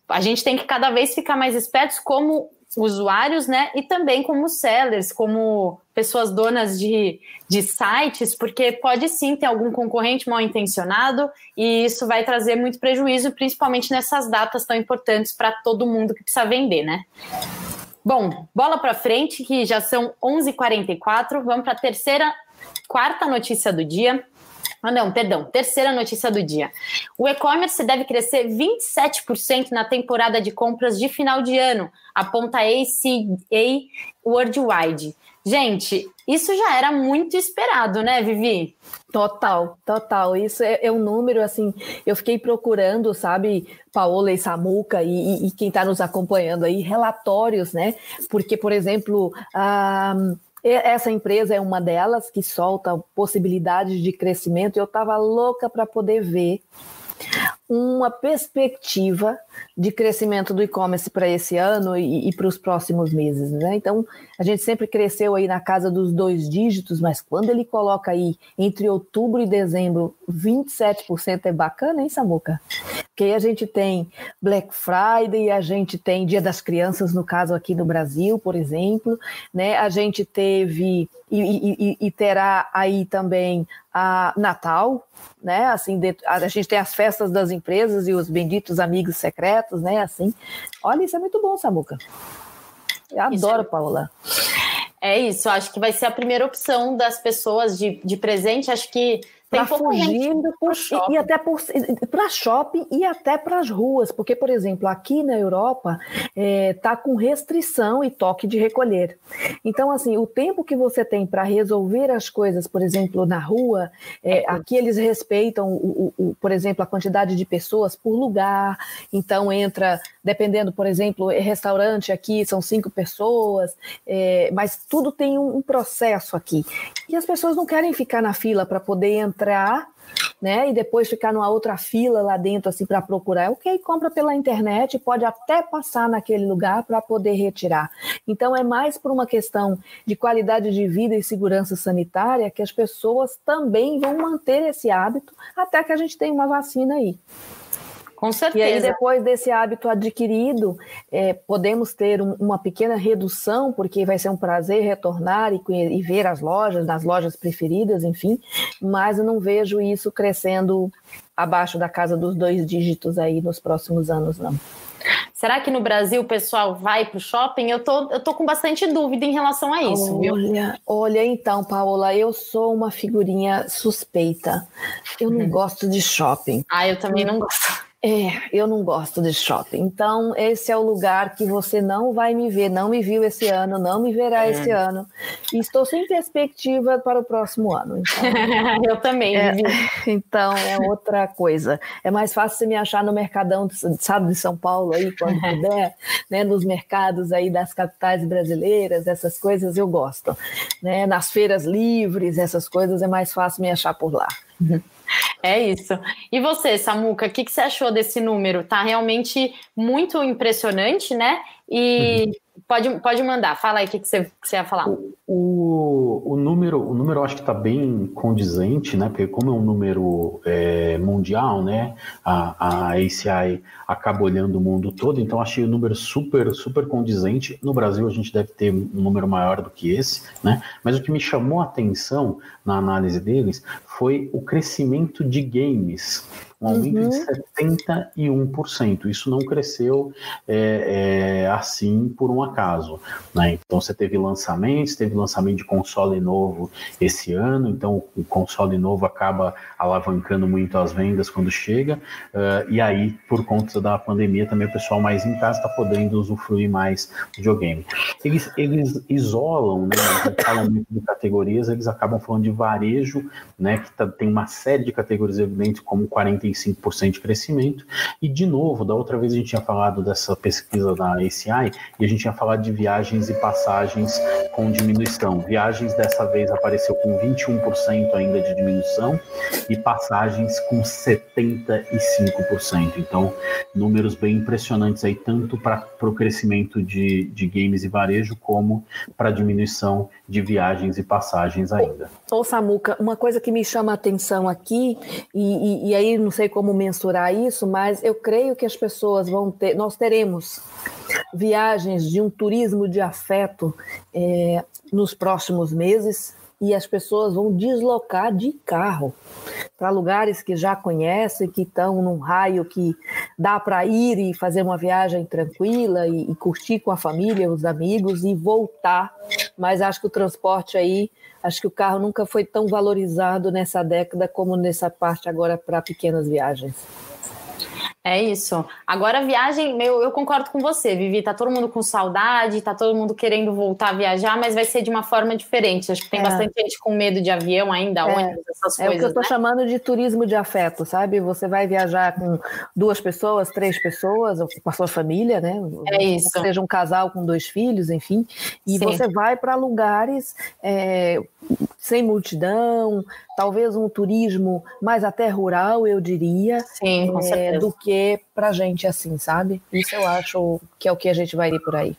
a gente tem que cada vez ficar mais espertos como usuários, né? E também como sellers, como pessoas donas de, de sites, porque pode sim ter algum concorrente mal intencionado e isso vai trazer muito prejuízo, principalmente nessas datas tão importantes para todo mundo que precisa vender, né? Bom, bola para frente, que já são 11h44. Vamos para a terceira, quarta notícia do dia. Ah, não, perdão. Terceira notícia do dia. O e-commerce deve crescer 27% na temporada de compras de final de ano, aponta ACA Worldwide. Gente, isso já era muito esperado, né, Vivi? Total, total. Isso é, é um número, assim, eu fiquei procurando, sabe, Paola e Samuca e, e quem está nos acompanhando aí, relatórios, né? Porque, por exemplo, a. Essa empresa é uma delas que solta possibilidades de crescimento. Eu estava louca para poder ver uma perspectiva de crescimento do e-commerce para esse ano e, e para os próximos meses. Né? Então, a gente sempre cresceu aí na casa dos dois dígitos, mas quando ele coloca aí entre outubro e dezembro 27% é bacana, hein, Samuca? Porque aí a gente tem Black Friday, a gente tem Dia das Crianças, no caso aqui no Brasil, por exemplo, né? A gente teve e, e, e terá aí também a Natal, né? Assim, a gente tem as festas das empresas e os benditos amigos secretos, né? Assim, olha, isso é muito bom, Samuca. Eu adoro, é... Paula. É isso, acho que vai ser a primeira opção das pessoas de, de presente. Acho que para fugir por, e, e, até para shopping e até para as ruas, porque, por exemplo, aqui na Europa está é, tá com restrição e toque de recolher. Então, assim, o tempo que você tem para resolver as coisas, por exemplo, na rua, é, aqui eles respeitam, o, o, o, por exemplo, a quantidade de pessoas por lugar. Então, entra, dependendo, por exemplo, restaurante aqui são cinco pessoas, é, mas tudo tem um, um processo aqui. E as pessoas não querem ficar na fila para poder entrar entrar, né, e depois ficar numa outra fila lá dentro assim para procurar. É ok, compra pela internet, pode até passar naquele lugar para poder retirar. Então é mais por uma questão de qualidade de vida e segurança sanitária que as pessoas também vão manter esse hábito até que a gente tenha uma vacina aí. Com certeza. E aí, depois desse hábito adquirido, é, podemos ter um, uma pequena redução, porque vai ser um prazer retornar e, e, ver as lojas, nas lojas preferidas, enfim, mas eu não vejo isso crescendo abaixo da casa dos dois dígitos aí nos próximos anos, não. Será que no Brasil o pessoal vai para o shopping? Eu tô, eu tô com bastante dúvida em relação a isso, olha, viu? Olha, então, Paola, eu sou uma figurinha suspeita. Eu não uhum. gosto de shopping. Ah, eu também não gosto. É, eu não gosto de shopping. Então, esse é o lugar que você não vai me ver, não me viu esse ano, não me verá é. esse ano. E estou sem perspectiva para o próximo ano. Então, eu também, é, Então, é outra coisa. É mais fácil você me achar no Mercadão, sabe, de São Paulo aí, quando puder, né, nos mercados aí das capitais brasileiras, essas coisas eu gosto. Né? Nas feiras livres, essas coisas é mais fácil me achar por lá. É isso. E você, Samuca, o que, que, você achou desse número? Tá realmente muito impressionante, né? E uhum. pode, pode mandar, fala aí o que, que, você, que você ia falar. O, o, o, número, o número acho que está bem condizente, né? Porque como é um número é, mundial, né? A, a ACI acaba olhando o mundo todo, então achei o número super, super condizente. No Brasil a gente deve ter um número maior do que esse, né? Mas o que me chamou a atenção na análise deles foi o crescimento de games um aumento uhum. de 71%. Isso não cresceu é, é, assim por um acaso. Né? Então você teve lançamentos, teve lançamento de console novo esse ano, então o console novo acaba alavancando muito as vendas quando chega, uh, e aí, por conta da pandemia, também o pessoal mais em casa está podendo usufruir mais do videogame. Eles, eles isolam, né, eles falam muito de categorias, eles acabam falando de varejo, né, que tá, tem uma série de categorias evidentes, como 45% de crescimento, e de novo, da outra vez a gente tinha falado dessa pesquisa da ACI, e a gente tinha falado de viagens e passagens com diminuição. Viagens dessa vez apareceu com 21% ainda de diminuição e passagens com 75%. Então, números bem impressionantes aí, tanto para o crescimento de, de games e varejo, como para a diminuição de viagens e passagens ainda. Ô, Samuca, uma coisa que me chama a atenção aqui, e, e, e aí não sei como mensurar isso, mas eu creio que as pessoas vão ter, nós teremos viagens de um turismo de afeto é, nos próximos meses e as pessoas vão deslocar de carro para lugares que já conhecem, que estão num raio que dá para ir e fazer uma viagem tranquila e, e, curtir com a família, os amigos e voltar. Mas acho que o transporte aí, acho que o carro nunca foi tão valorizado nessa década como nessa parte agora para pequenas viagens. É isso. Agora a viagem, meu, eu concordo com você, Vivi. Tá todo mundo com saudade, tá todo mundo querendo voltar a viajar, mas vai ser de uma forma diferente. Acho que tem é. bastante gente com medo de avião ainda, é. ônibus, essas é coisas. É o que eu tô né? chamando de turismo de afeto, sabe? Você vai viajar com duas pessoas, três pessoas, ou com a sua família, né? É isso. Seja um casal com dois filhos, enfim. E Sim. você vai para lugares é, sem multidão, talvez um turismo mais até rural, eu diria, Sim, é, do que para gente assim, sabe? Isso eu acho que é o que a gente vai ir por aí.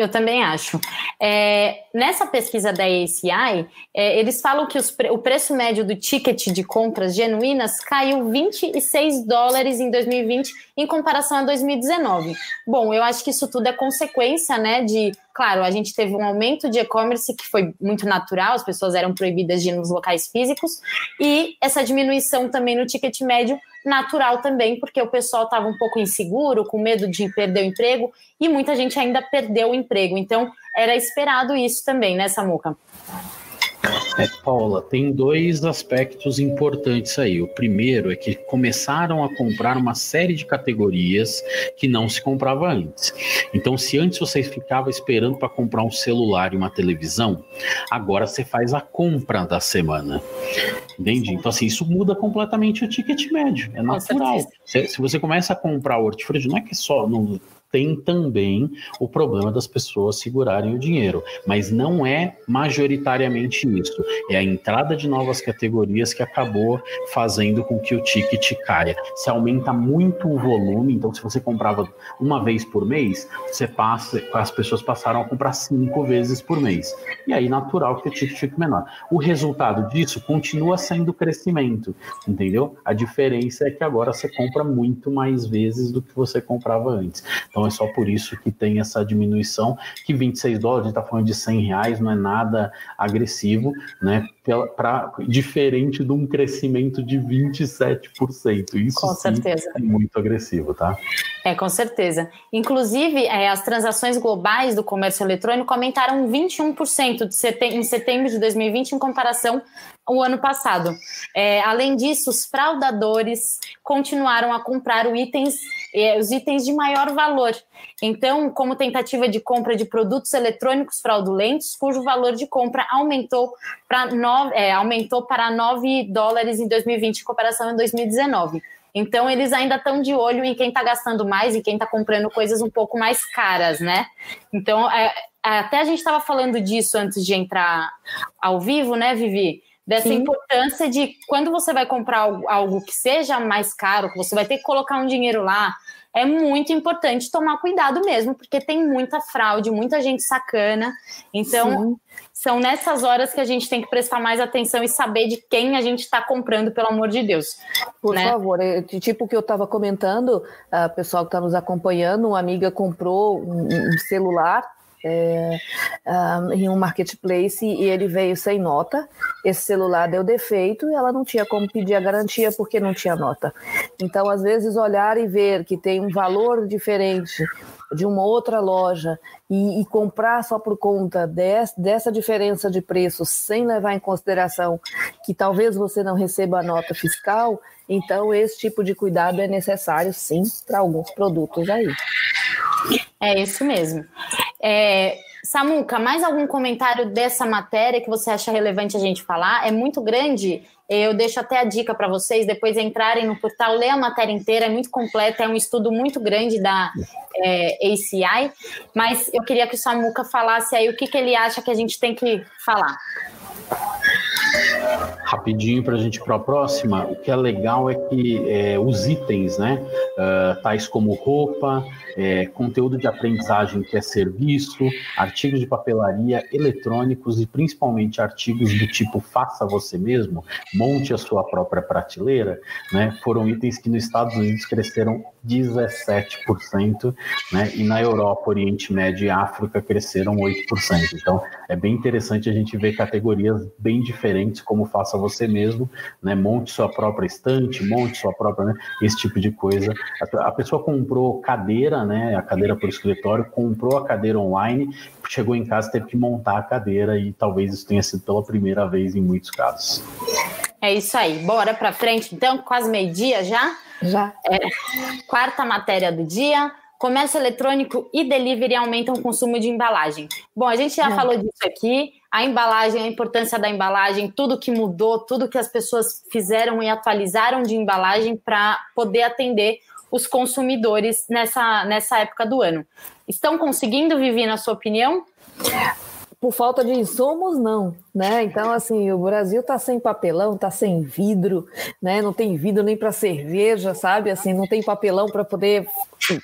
Eu também acho. É, nessa pesquisa da ACI, é, eles falam que os, o preço médio do ticket de compras genuínas caiu 26 dólares em 2020 em comparação a 2019. Bom, eu acho que isso tudo é consequência, né, de claro, a gente teve um aumento de e-commerce que foi muito natural, as pessoas eram proibidas de ir nos locais físicos, e essa diminuição também no ticket médio natural também, porque o pessoal estava um pouco inseguro, com medo de perder o emprego, e muita gente ainda perdeu o emprego. Então, era esperado isso também, né, Samuca? É, Paula, tem dois aspectos importantes aí. O primeiro é que começaram a comprar uma série de categorias que não se comprava antes. Então, se antes você ficava esperando para comprar um celular e uma televisão, agora você faz a compra da semana. Entende? Então, assim, isso muda completamente o ticket médio. É natural. Se, se você começa a comprar o hortifruti, não é que só. Não, tem também o problema das pessoas segurarem o dinheiro, mas não é majoritariamente isso. É a entrada de novas categorias que acabou fazendo com que o ticket caia. Se aumenta muito o volume, então se você comprava uma vez por mês, você passa, as pessoas passaram a comprar cinco vezes por mês. E aí natural que o ticket fique menor. O resultado disso continua sendo crescimento, entendeu? A diferença é que agora você compra muito mais vezes do que você comprava antes. Então, então é só por isso que tem essa diminuição, que 26 dólares, a gente está falando de 100 reais, não é nada agressivo, né? Pra, diferente de um crescimento de 27%. Isso com certeza. é muito agressivo, tá? É, com certeza. Inclusive, é, as transações globais do comércio eletrônico aumentaram 21% de setem em setembro de 2020 em comparação o ano passado. É, além disso, os fraudadores continuaram a comprar itens, é, os itens de maior valor. Então, como tentativa de compra de produtos eletrônicos fraudulentos, cujo valor de compra aumentou para, é, aumentou para 9 dólares em 2020 em comparação a 2019. Então, eles ainda estão de olho em quem está gastando mais e quem está comprando coisas um pouco mais caras, né? Então, é, até a gente estava falando disso antes de entrar ao vivo, né, Vivi? Dessa Sim. importância de quando você vai comprar algo que seja mais caro, que você vai ter que colocar um dinheiro lá, é muito importante tomar cuidado mesmo, porque tem muita fraude, muita gente sacana. Então, Sim. são nessas horas que a gente tem que prestar mais atenção e saber de quem a gente está comprando, pelo amor de Deus. Por né? favor, é, tipo que eu estava comentando, o pessoal que está nos acompanhando, uma amiga comprou um celular é, um, em um marketplace e ele veio sem nota esse celular deu defeito e ela não tinha como pedir a garantia porque não tinha nota. Então, às vezes, olhar e ver que tem um valor diferente de uma outra loja e, e comprar só por conta des, dessa diferença de preço, sem levar em consideração que talvez você não receba a nota fiscal, então esse tipo de cuidado é necessário sim para alguns produtos aí. É isso mesmo. É, Samuca, mais algum comentário dessa matéria que você acha relevante a gente falar? É muito grande. Eu deixo até a dica para vocês depois entrarem no portal, ler a matéria inteira, é muito completa, é um estudo muito grande da é, ACI. Mas eu queria que o Samuca falasse aí o que, que ele acha que a gente tem que falar. Rapidinho para a gente para a próxima, o que é legal é que é, os itens, né, uh, tais como roupa, é, conteúdo de aprendizagem que é serviço, artigos de papelaria, eletrônicos e principalmente artigos do tipo faça você mesmo, monte a sua própria prateleira, né, foram itens que nos Estados Unidos cresceram 17%, né, e na Europa, Oriente Médio e África cresceram 8%. Então, é bem interessante a gente ver categorias bem diferentes, como faça você mesmo, né, monte sua própria estante, monte sua própria, né, esse tipo de coisa. A, pessoa comprou cadeira, né, a cadeira por escritório, comprou a cadeira online, chegou em casa teve que montar a cadeira e talvez isso tenha sido pela primeira vez em muitos casos. É isso aí. Bora para frente, então, quase meio-dia já? Já. É, quarta matéria do dia. Comércio eletrônico e delivery aumentam o consumo de embalagem. Bom, a gente já é. falou disso aqui. A embalagem, a importância da embalagem, tudo que mudou, tudo que as pessoas fizeram e atualizaram de embalagem para poder atender os consumidores nessa, nessa época do ano. Estão conseguindo, Vivi, na sua opinião? Por falta de insumos, não né? Então, assim, o Brasil tá sem papelão, tá sem vidro, né? Não tem vidro nem para cerveja, sabe? Assim, não tem papelão para poder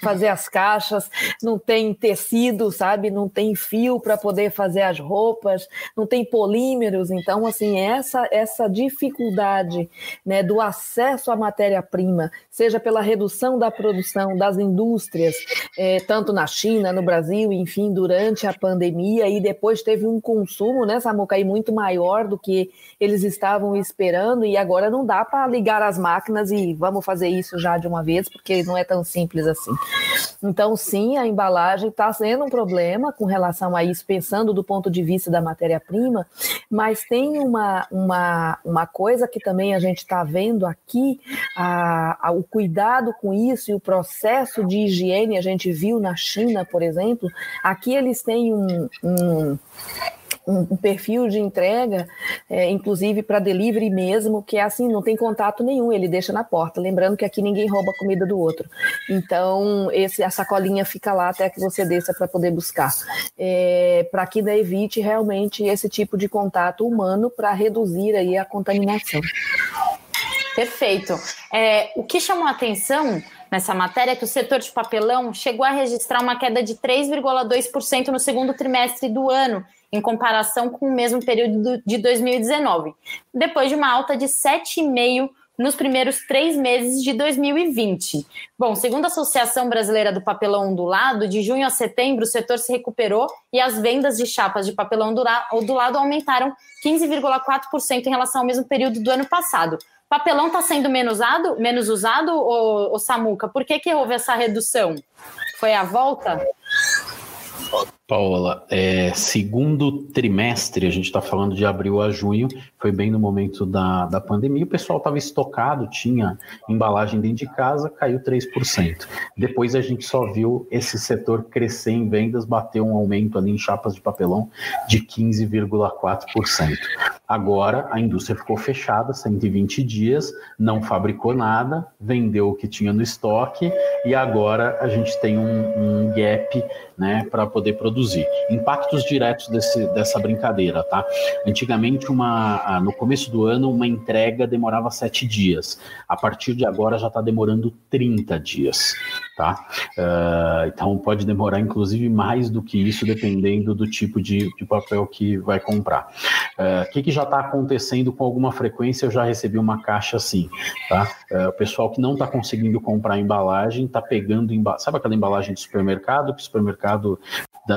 fazer as caixas, não tem tecido, sabe? Não tem fio para poder fazer as roupas, não tem polímeros. Então, assim, essa essa dificuldade, né, do acesso à matéria-prima, seja pela redução da produção das indústrias, é, tanto na China, no Brasil, enfim, durante a pandemia e depois teve um consumo, né, Samuca, muito maior do que eles estavam esperando e agora não dá para ligar as máquinas e vamos fazer isso já de uma vez, porque não é tão simples assim. Então, sim, a embalagem está sendo um problema com relação a isso, pensando do ponto de vista da matéria-prima, mas tem uma, uma, uma coisa que também a gente está vendo aqui, a, a, o cuidado com isso e o processo de higiene, a gente viu na China, por exemplo, aqui eles têm um, um um, perfil de entrega, é, inclusive para delivery mesmo, que é assim, não tem contato nenhum, ele deixa na porta. Lembrando que aqui ninguém rouba a comida do outro. Então, esse, a sacolinha fica lá até que você desça para poder buscar. É, para que evite realmente esse tipo de contato humano para reduzir aí a contaminação. Perfeito. É, o que chamou a atenção nessa matéria é que o setor de papelão chegou a registrar uma queda de 3,2% no segundo trimestre do ano, em comparação com o mesmo período de 2019, depois de uma alta de 7,5% nos primeiros três meses de 2020. Bom, segundo a Associação Brasileira do Papelão Ondulado, de junho a setembro o setor se recuperou e as vendas de chapas de papelão ondulado aumentaram 15,4% em relação ao mesmo período do ano passado. Papelão está sendo menos usado, menos usado, ô, ô Samuca? Por que, que houve essa redução? Foi a volta? Paola, é, segundo trimestre, a gente está falando de abril a junho, foi bem no momento da, da pandemia, o pessoal estava estocado, tinha embalagem dentro de casa, caiu 3%. Depois a gente só viu esse setor crescer em vendas, bater um aumento ali em chapas de papelão de 15,4%. Agora a indústria ficou fechada 120 dias, não fabricou nada, vendeu o que tinha no estoque e agora a gente tem um, um gap né, para poder produzir. Impactos diretos desse, dessa brincadeira, tá? Antigamente, uma, no começo do ano, uma entrega demorava sete dias. A partir de agora já está demorando 30 dias, tá? Uh, então pode demorar, inclusive, mais do que isso, dependendo do tipo de, de papel que vai comprar. O uh, que, que já está acontecendo com alguma frequência? Eu já recebi uma caixa assim, tá? Uh, o pessoal que não está conseguindo comprar embalagem está pegando, sabe aquela embalagem de supermercado que o supermercado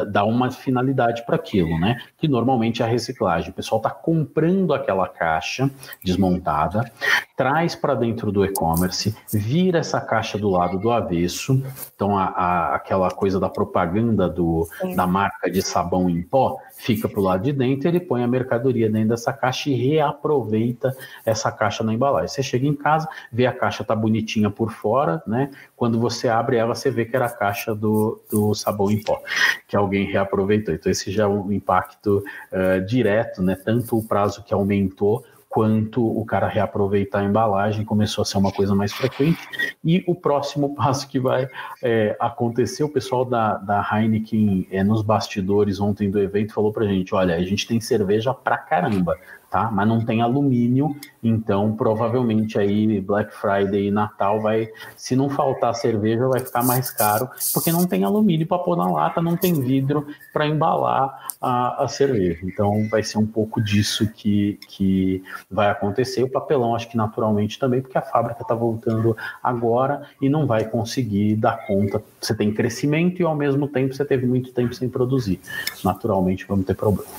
dá uma finalidade para aquilo, né? Que normalmente é a reciclagem. O pessoal está comprando aquela caixa desmontada, traz para dentro do e-commerce, vira essa caixa do lado do avesso. Então, a, a, aquela coisa da propaganda do, da marca de sabão em pó fica para o lado de dentro, ele põe a mercadoria dentro dessa caixa e reaproveita essa caixa na embalagem. Você chega em casa, vê a caixa tá bonitinha por fora, né? Quando você abre ela, você vê que era a caixa do, do sabão em pó, que alguém reaproveitou. Então, esse já é um impacto uh, direto, né? Tanto o prazo que aumentou, quanto o cara reaproveitar a embalagem começou a ser uma coisa mais frequente. E o próximo passo que vai é, acontecer, o pessoal da, da Heineken é, nos bastidores ontem do evento falou pra gente, olha, a gente tem cerveja pra caramba, tá? Mas não tem alumínio, então provavelmente aí Black Friday e Natal vai, se não faltar cerveja, vai ficar mais caro, porque não tem alumínio para pôr na lata, não tem vidro para embalar a, a, cerveja. Então vai ser um pouco disso que, que vai acontecer. O papelão, acho que naturalmente também, porque a fábrica está voltando agora e não vai conseguir dar conta. Você tem crescimento e ao mesmo tempo você teve muito tempo sem produzir. Naturalmente vamos ter problema.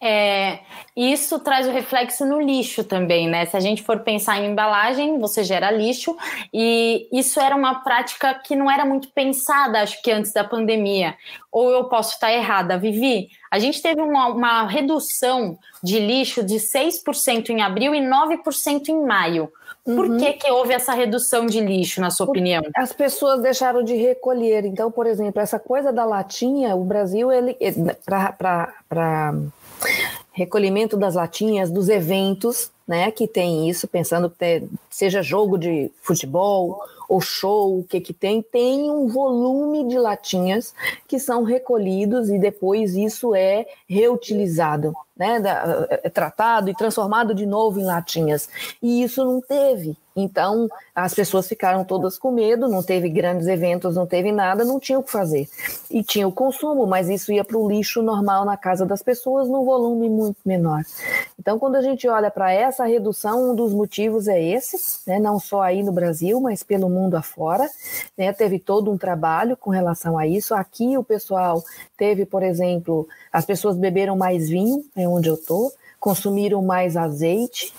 É, isso traz o reflexo no lixo também, né? Se a gente for pensar em embalagem, você gera lixo, e isso era uma prática que não era muito pensada, acho que antes da pandemia. Ou eu posso estar errada, Vivi? A gente teve uma, uma redução de lixo de 6% em abril e 9% em maio. Por uhum. que, que houve essa redução de lixo, na sua opinião? As pessoas deixaram de recolher. Então, por exemplo, essa coisa da latinha, o Brasil, ele para recolhimento das latinhas, dos eventos, né, que tem isso, pensando que seja jogo de futebol ou show, o que que tem, tem um volume de latinhas que são recolhidos e depois isso é reutilizado, né, é tratado e transformado de novo em latinhas. E isso não teve. Então, as pessoas ficaram todas com medo, não teve grandes eventos, não teve nada, não tinha o que fazer. E tinha o consumo, mas isso ia para o lixo normal na casa das pessoas num volume muito menor. Então, quando a gente olha para essa redução, um dos motivos é esse, né, não só aí no Brasil, mas pelo mundo afora. Né, teve todo um trabalho com relação a isso. Aqui o pessoal teve, por exemplo, as pessoas beberam mais vinho, é onde eu estou, consumiram mais azeite,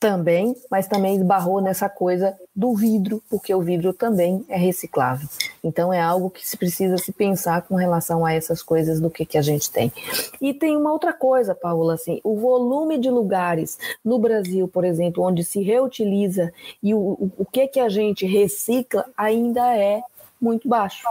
também, mas também esbarrou nessa coisa do vidro, porque o vidro também é reciclável. Então é algo que se precisa se pensar com relação a essas coisas do que, que a gente tem. E tem uma outra coisa, Paula, assim, o volume de lugares no Brasil, por exemplo, onde se reutiliza e o, o, o que que a gente recicla ainda é muito baixo.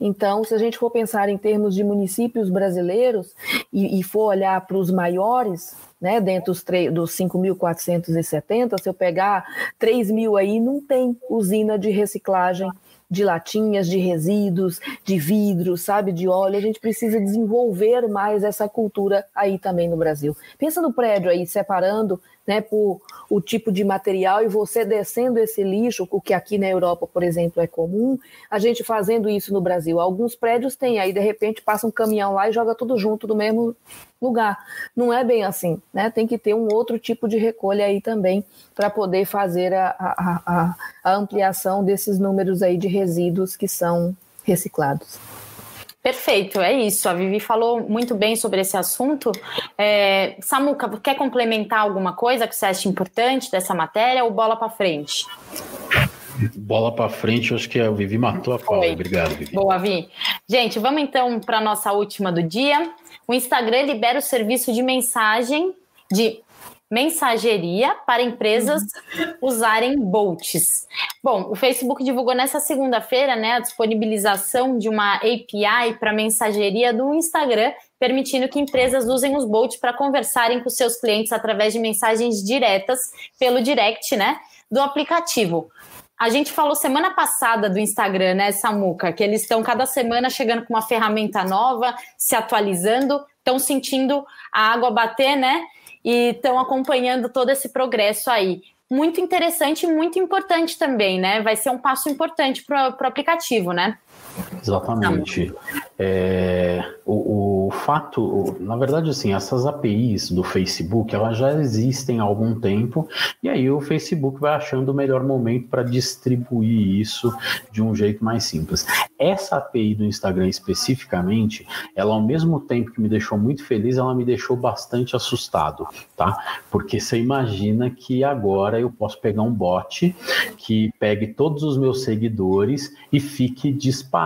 Então, se a gente for pensar em termos de municípios brasileiros e, e for olhar para os maiores, né, dentro dos, dos 5.470, se eu pegar 3 mil aí, não tem usina de reciclagem de latinhas, de resíduos, de vidro, sabe, de óleo. A gente precisa desenvolver mais essa cultura aí também no Brasil. Pensa no prédio aí, separando né, por o tipo de material e você descendo esse lixo, o que aqui na Europa, por exemplo, é comum, a gente fazendo isso no Brasil. Alguns prédios têm, aí de repente passa um caminhão lá e joga tudo junto no mesmo lugar. Não é bem assim, né? Tem que ter um outro tipo de recolha aí também para poder fazer a, a, a, a ampliação desses números aí de resíduos que são reciclados. Perfeito, é isso. A Vivi falou muito bem sobre esse assunto. É, Samuca, quer complementar alguma coisa que você acha importante dessa matéria ou bola para frente? Bola para frente, acho que a Vivi matou a pau. Obrigado, Vivi. Boa, Vi. Gente, vamos então para a nossa última do dia. O Instagram libera o serviço de mensagem de mensageria para empresas uhum. usarem bots. Bom, o Facebook divulgou nessa segunda-feira né, a disponibilização de uma API para mensageria do Instagram, permitindo que empresas usem os bots para conversarem com seus clientes através de mensagens diretas pelo direct né, do aplicativo. A gente falou semana passada do Instagram, né, Samuca, que eles estão cada semana chegando com uma ferramenta nova, se atualizando, estão sentindo a água bater, né? E estão acompanhando todo esse progresso aí. Muito interessante e muito importante também, né? Vai ser um passo importante para o aplicativo, né? Exatamente. É, o, o, fato, na verdade, assim, essas APIs do Facebook, elas já existem há algum tempo, e aí o Facebook vai achando o melhor momento para distribuir isso de um jeito mais simples. Essa API do Instagram especificamente, ela ao mesmo tempo que me deixou muito feliz, ela me deixou bastante assustado, tá? Porque você imagina que agora eu posso pegar um bot que pegue todos os meus seguidores e fique disparando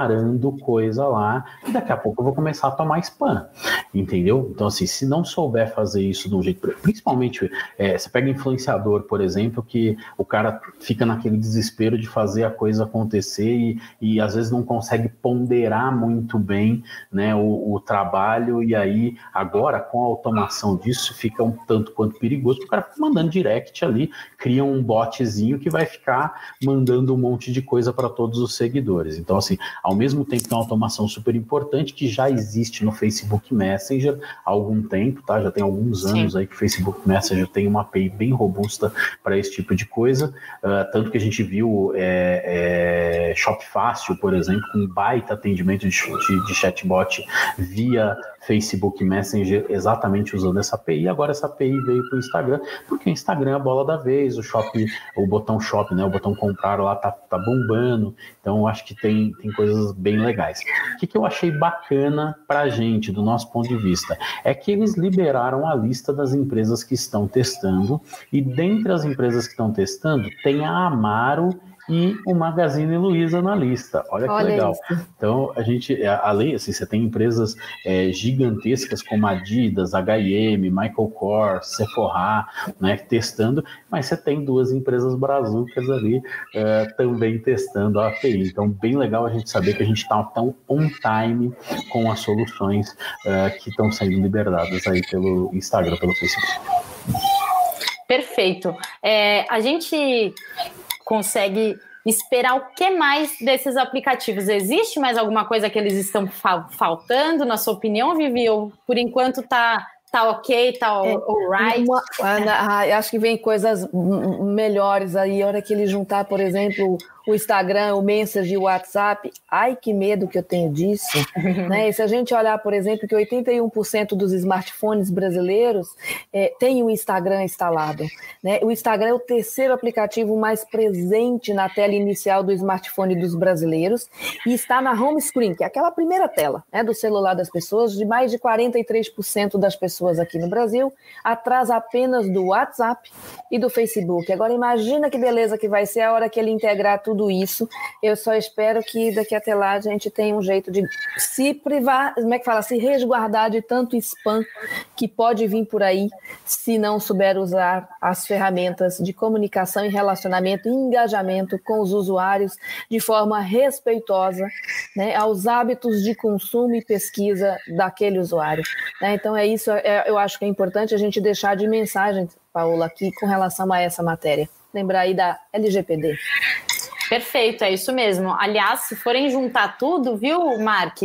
coisa lá, e daqui a pouco eu vou começar a tomar spam, entendeu? Então, assim, se não souber fazer isso de um jeito, principalmente, é, você pega influenciador, por exemplo, que o cara fica naquele desespero de fazer a coisa acontecer e, e às vezes não consegue ponderar muito bem né, o, o trabalho, e aí agora com a automação disso fica um tanto quanto perigoso, o cara fica mandando direct ali, cria um botzinho que vai ficar mandando um monte de coisa para todos os seguidores. Então, assim, ao mesmo tempo é uma automação super importante, que já existe no Facebook Messenger há algum tempo, tá? Já tem alguns anos Sim. aí que o Facebook Messenger tem uma API bem robusta para esse tipo de coisa, uh, tanto que a gente viu é, é, Shop Fácil, por exemplo, com um baita atendimento de, de, de chatbot via Facebook Messenger exatamente usando essa API. Agora essa API veio para o Instagram, porque o Instagram é a bola da vez, o shop, o botão shop, né, o botão comprar lá tá, tá bombando. Então acho que tem, tem coisas bem legais. O que, que eu achei bacana para a gente, do nosso ponto de vista, é que eles liberaram a lista das empresas que estão testando e dentre as empresas que estão testando tem a Amaro e o Magazine Luiza na lista. Olha que Olha legal. Isso. Então, a gente, é, além, assim, você tem empresas é, gigantescas como Adidas, H&M, Michael Kors, Sephora, né, testando, mas você tem duas empresas brazucas ali é, também testando a API. Então, bem legal a gente saber que a gente está tão on time com as soluções é, que estão sendo liberadas aí pelo Instagram, pelo Facebook. Perfeito. É, a gente consegue esperar o que mais desses aplicativos? Existe mais alguma coisa que eles estão fa faltando, na sua opinião, Vivi? Ou por enquanto está tá ok, tá é, alright? Uma, ah, acho que vem coisas melhores aí, a hora que ele juntar, por exemplo, o Instagram, o Messenger, o WhatsApp. Ai, que medo que eu tenho disso. né? E se a gente olhar, por exemplo, que 81% dos smartphones brasileiros é, tem o Instagram instalado. Né? O Instagram é o terceiro aplicativo mais presente na tela inicial do smartphone dos brasileiros e está na home screen, que é aquela primeira tela né, do celular das pessoas, de mais de 43% das pessoas aqui no Brasil, atrás apenas do WhatsApp e do Facebook. Agora imagina que beleza que vai ser a hora que ele integrar tudo tudo isso. Eu só espero que daqui até lá a gente tenha um jeito de se privar, como é que fala, se resguardar de tanto spam que pode vir por aí se não souber usar as ferramentas de comunicação e relacionamento e engajamento com os usuários de forma respeitosa né, aos hábitos de consumo e pesquisa daquele usuário. Né? Então é isso, é, eu acho que é importante a gente deixar de mensagem, Paula, aqui com relação a essa matéria. Lembrar aí da LGPD. Perfeito, é isso mesmo. Aliás, se forem juntar tudo, viu, Mark?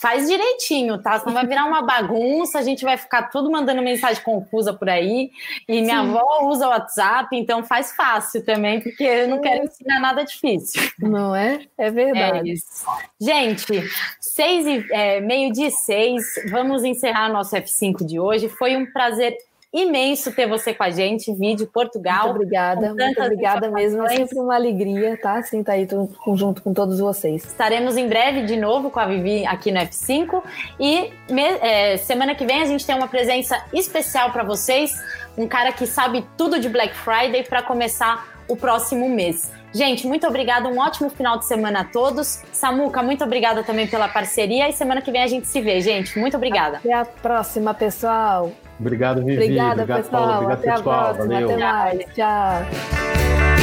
Faz direitinho, tá? Senão vai virar uma bagunça, a gente vai ficar tudo mandando mensagem confusa por aí. E minha Sim. avó usa o WhatsApp, então faz fácil também, porque eu não quero ensinar nada difícil. Não é? É verdade. É isso. Gente, seis e, é, meio de seis, vamos encerrar nosso F5 de hoje. Foi um prazer imenso ter você com a gente, vídeo Portugal. Muito obrigada, muito obrigada mesmo. É sempre uma alegria, tá? Assim, tá aí junto com todos vocês. Estaremos em breve de novo com a Vivi aqui no F5 e é, semana que vem a gente tem uma presença especial para vocês, um cara que sabe tudo de Black Friday para começar o próximo mês. Gente, muito obrigada, um ótimo final de semana a todos. Samuca, muito obrigada também pela parceria e semana que vem a gente se vê, gente. Muito obrigada. Até a próxima, pessoal. Obrigado, Vivi. Obrigada, obrigado, pessoal. Paulo. Obrigado, até pessoal. A próxima. Valeu. Até mais. Tchau.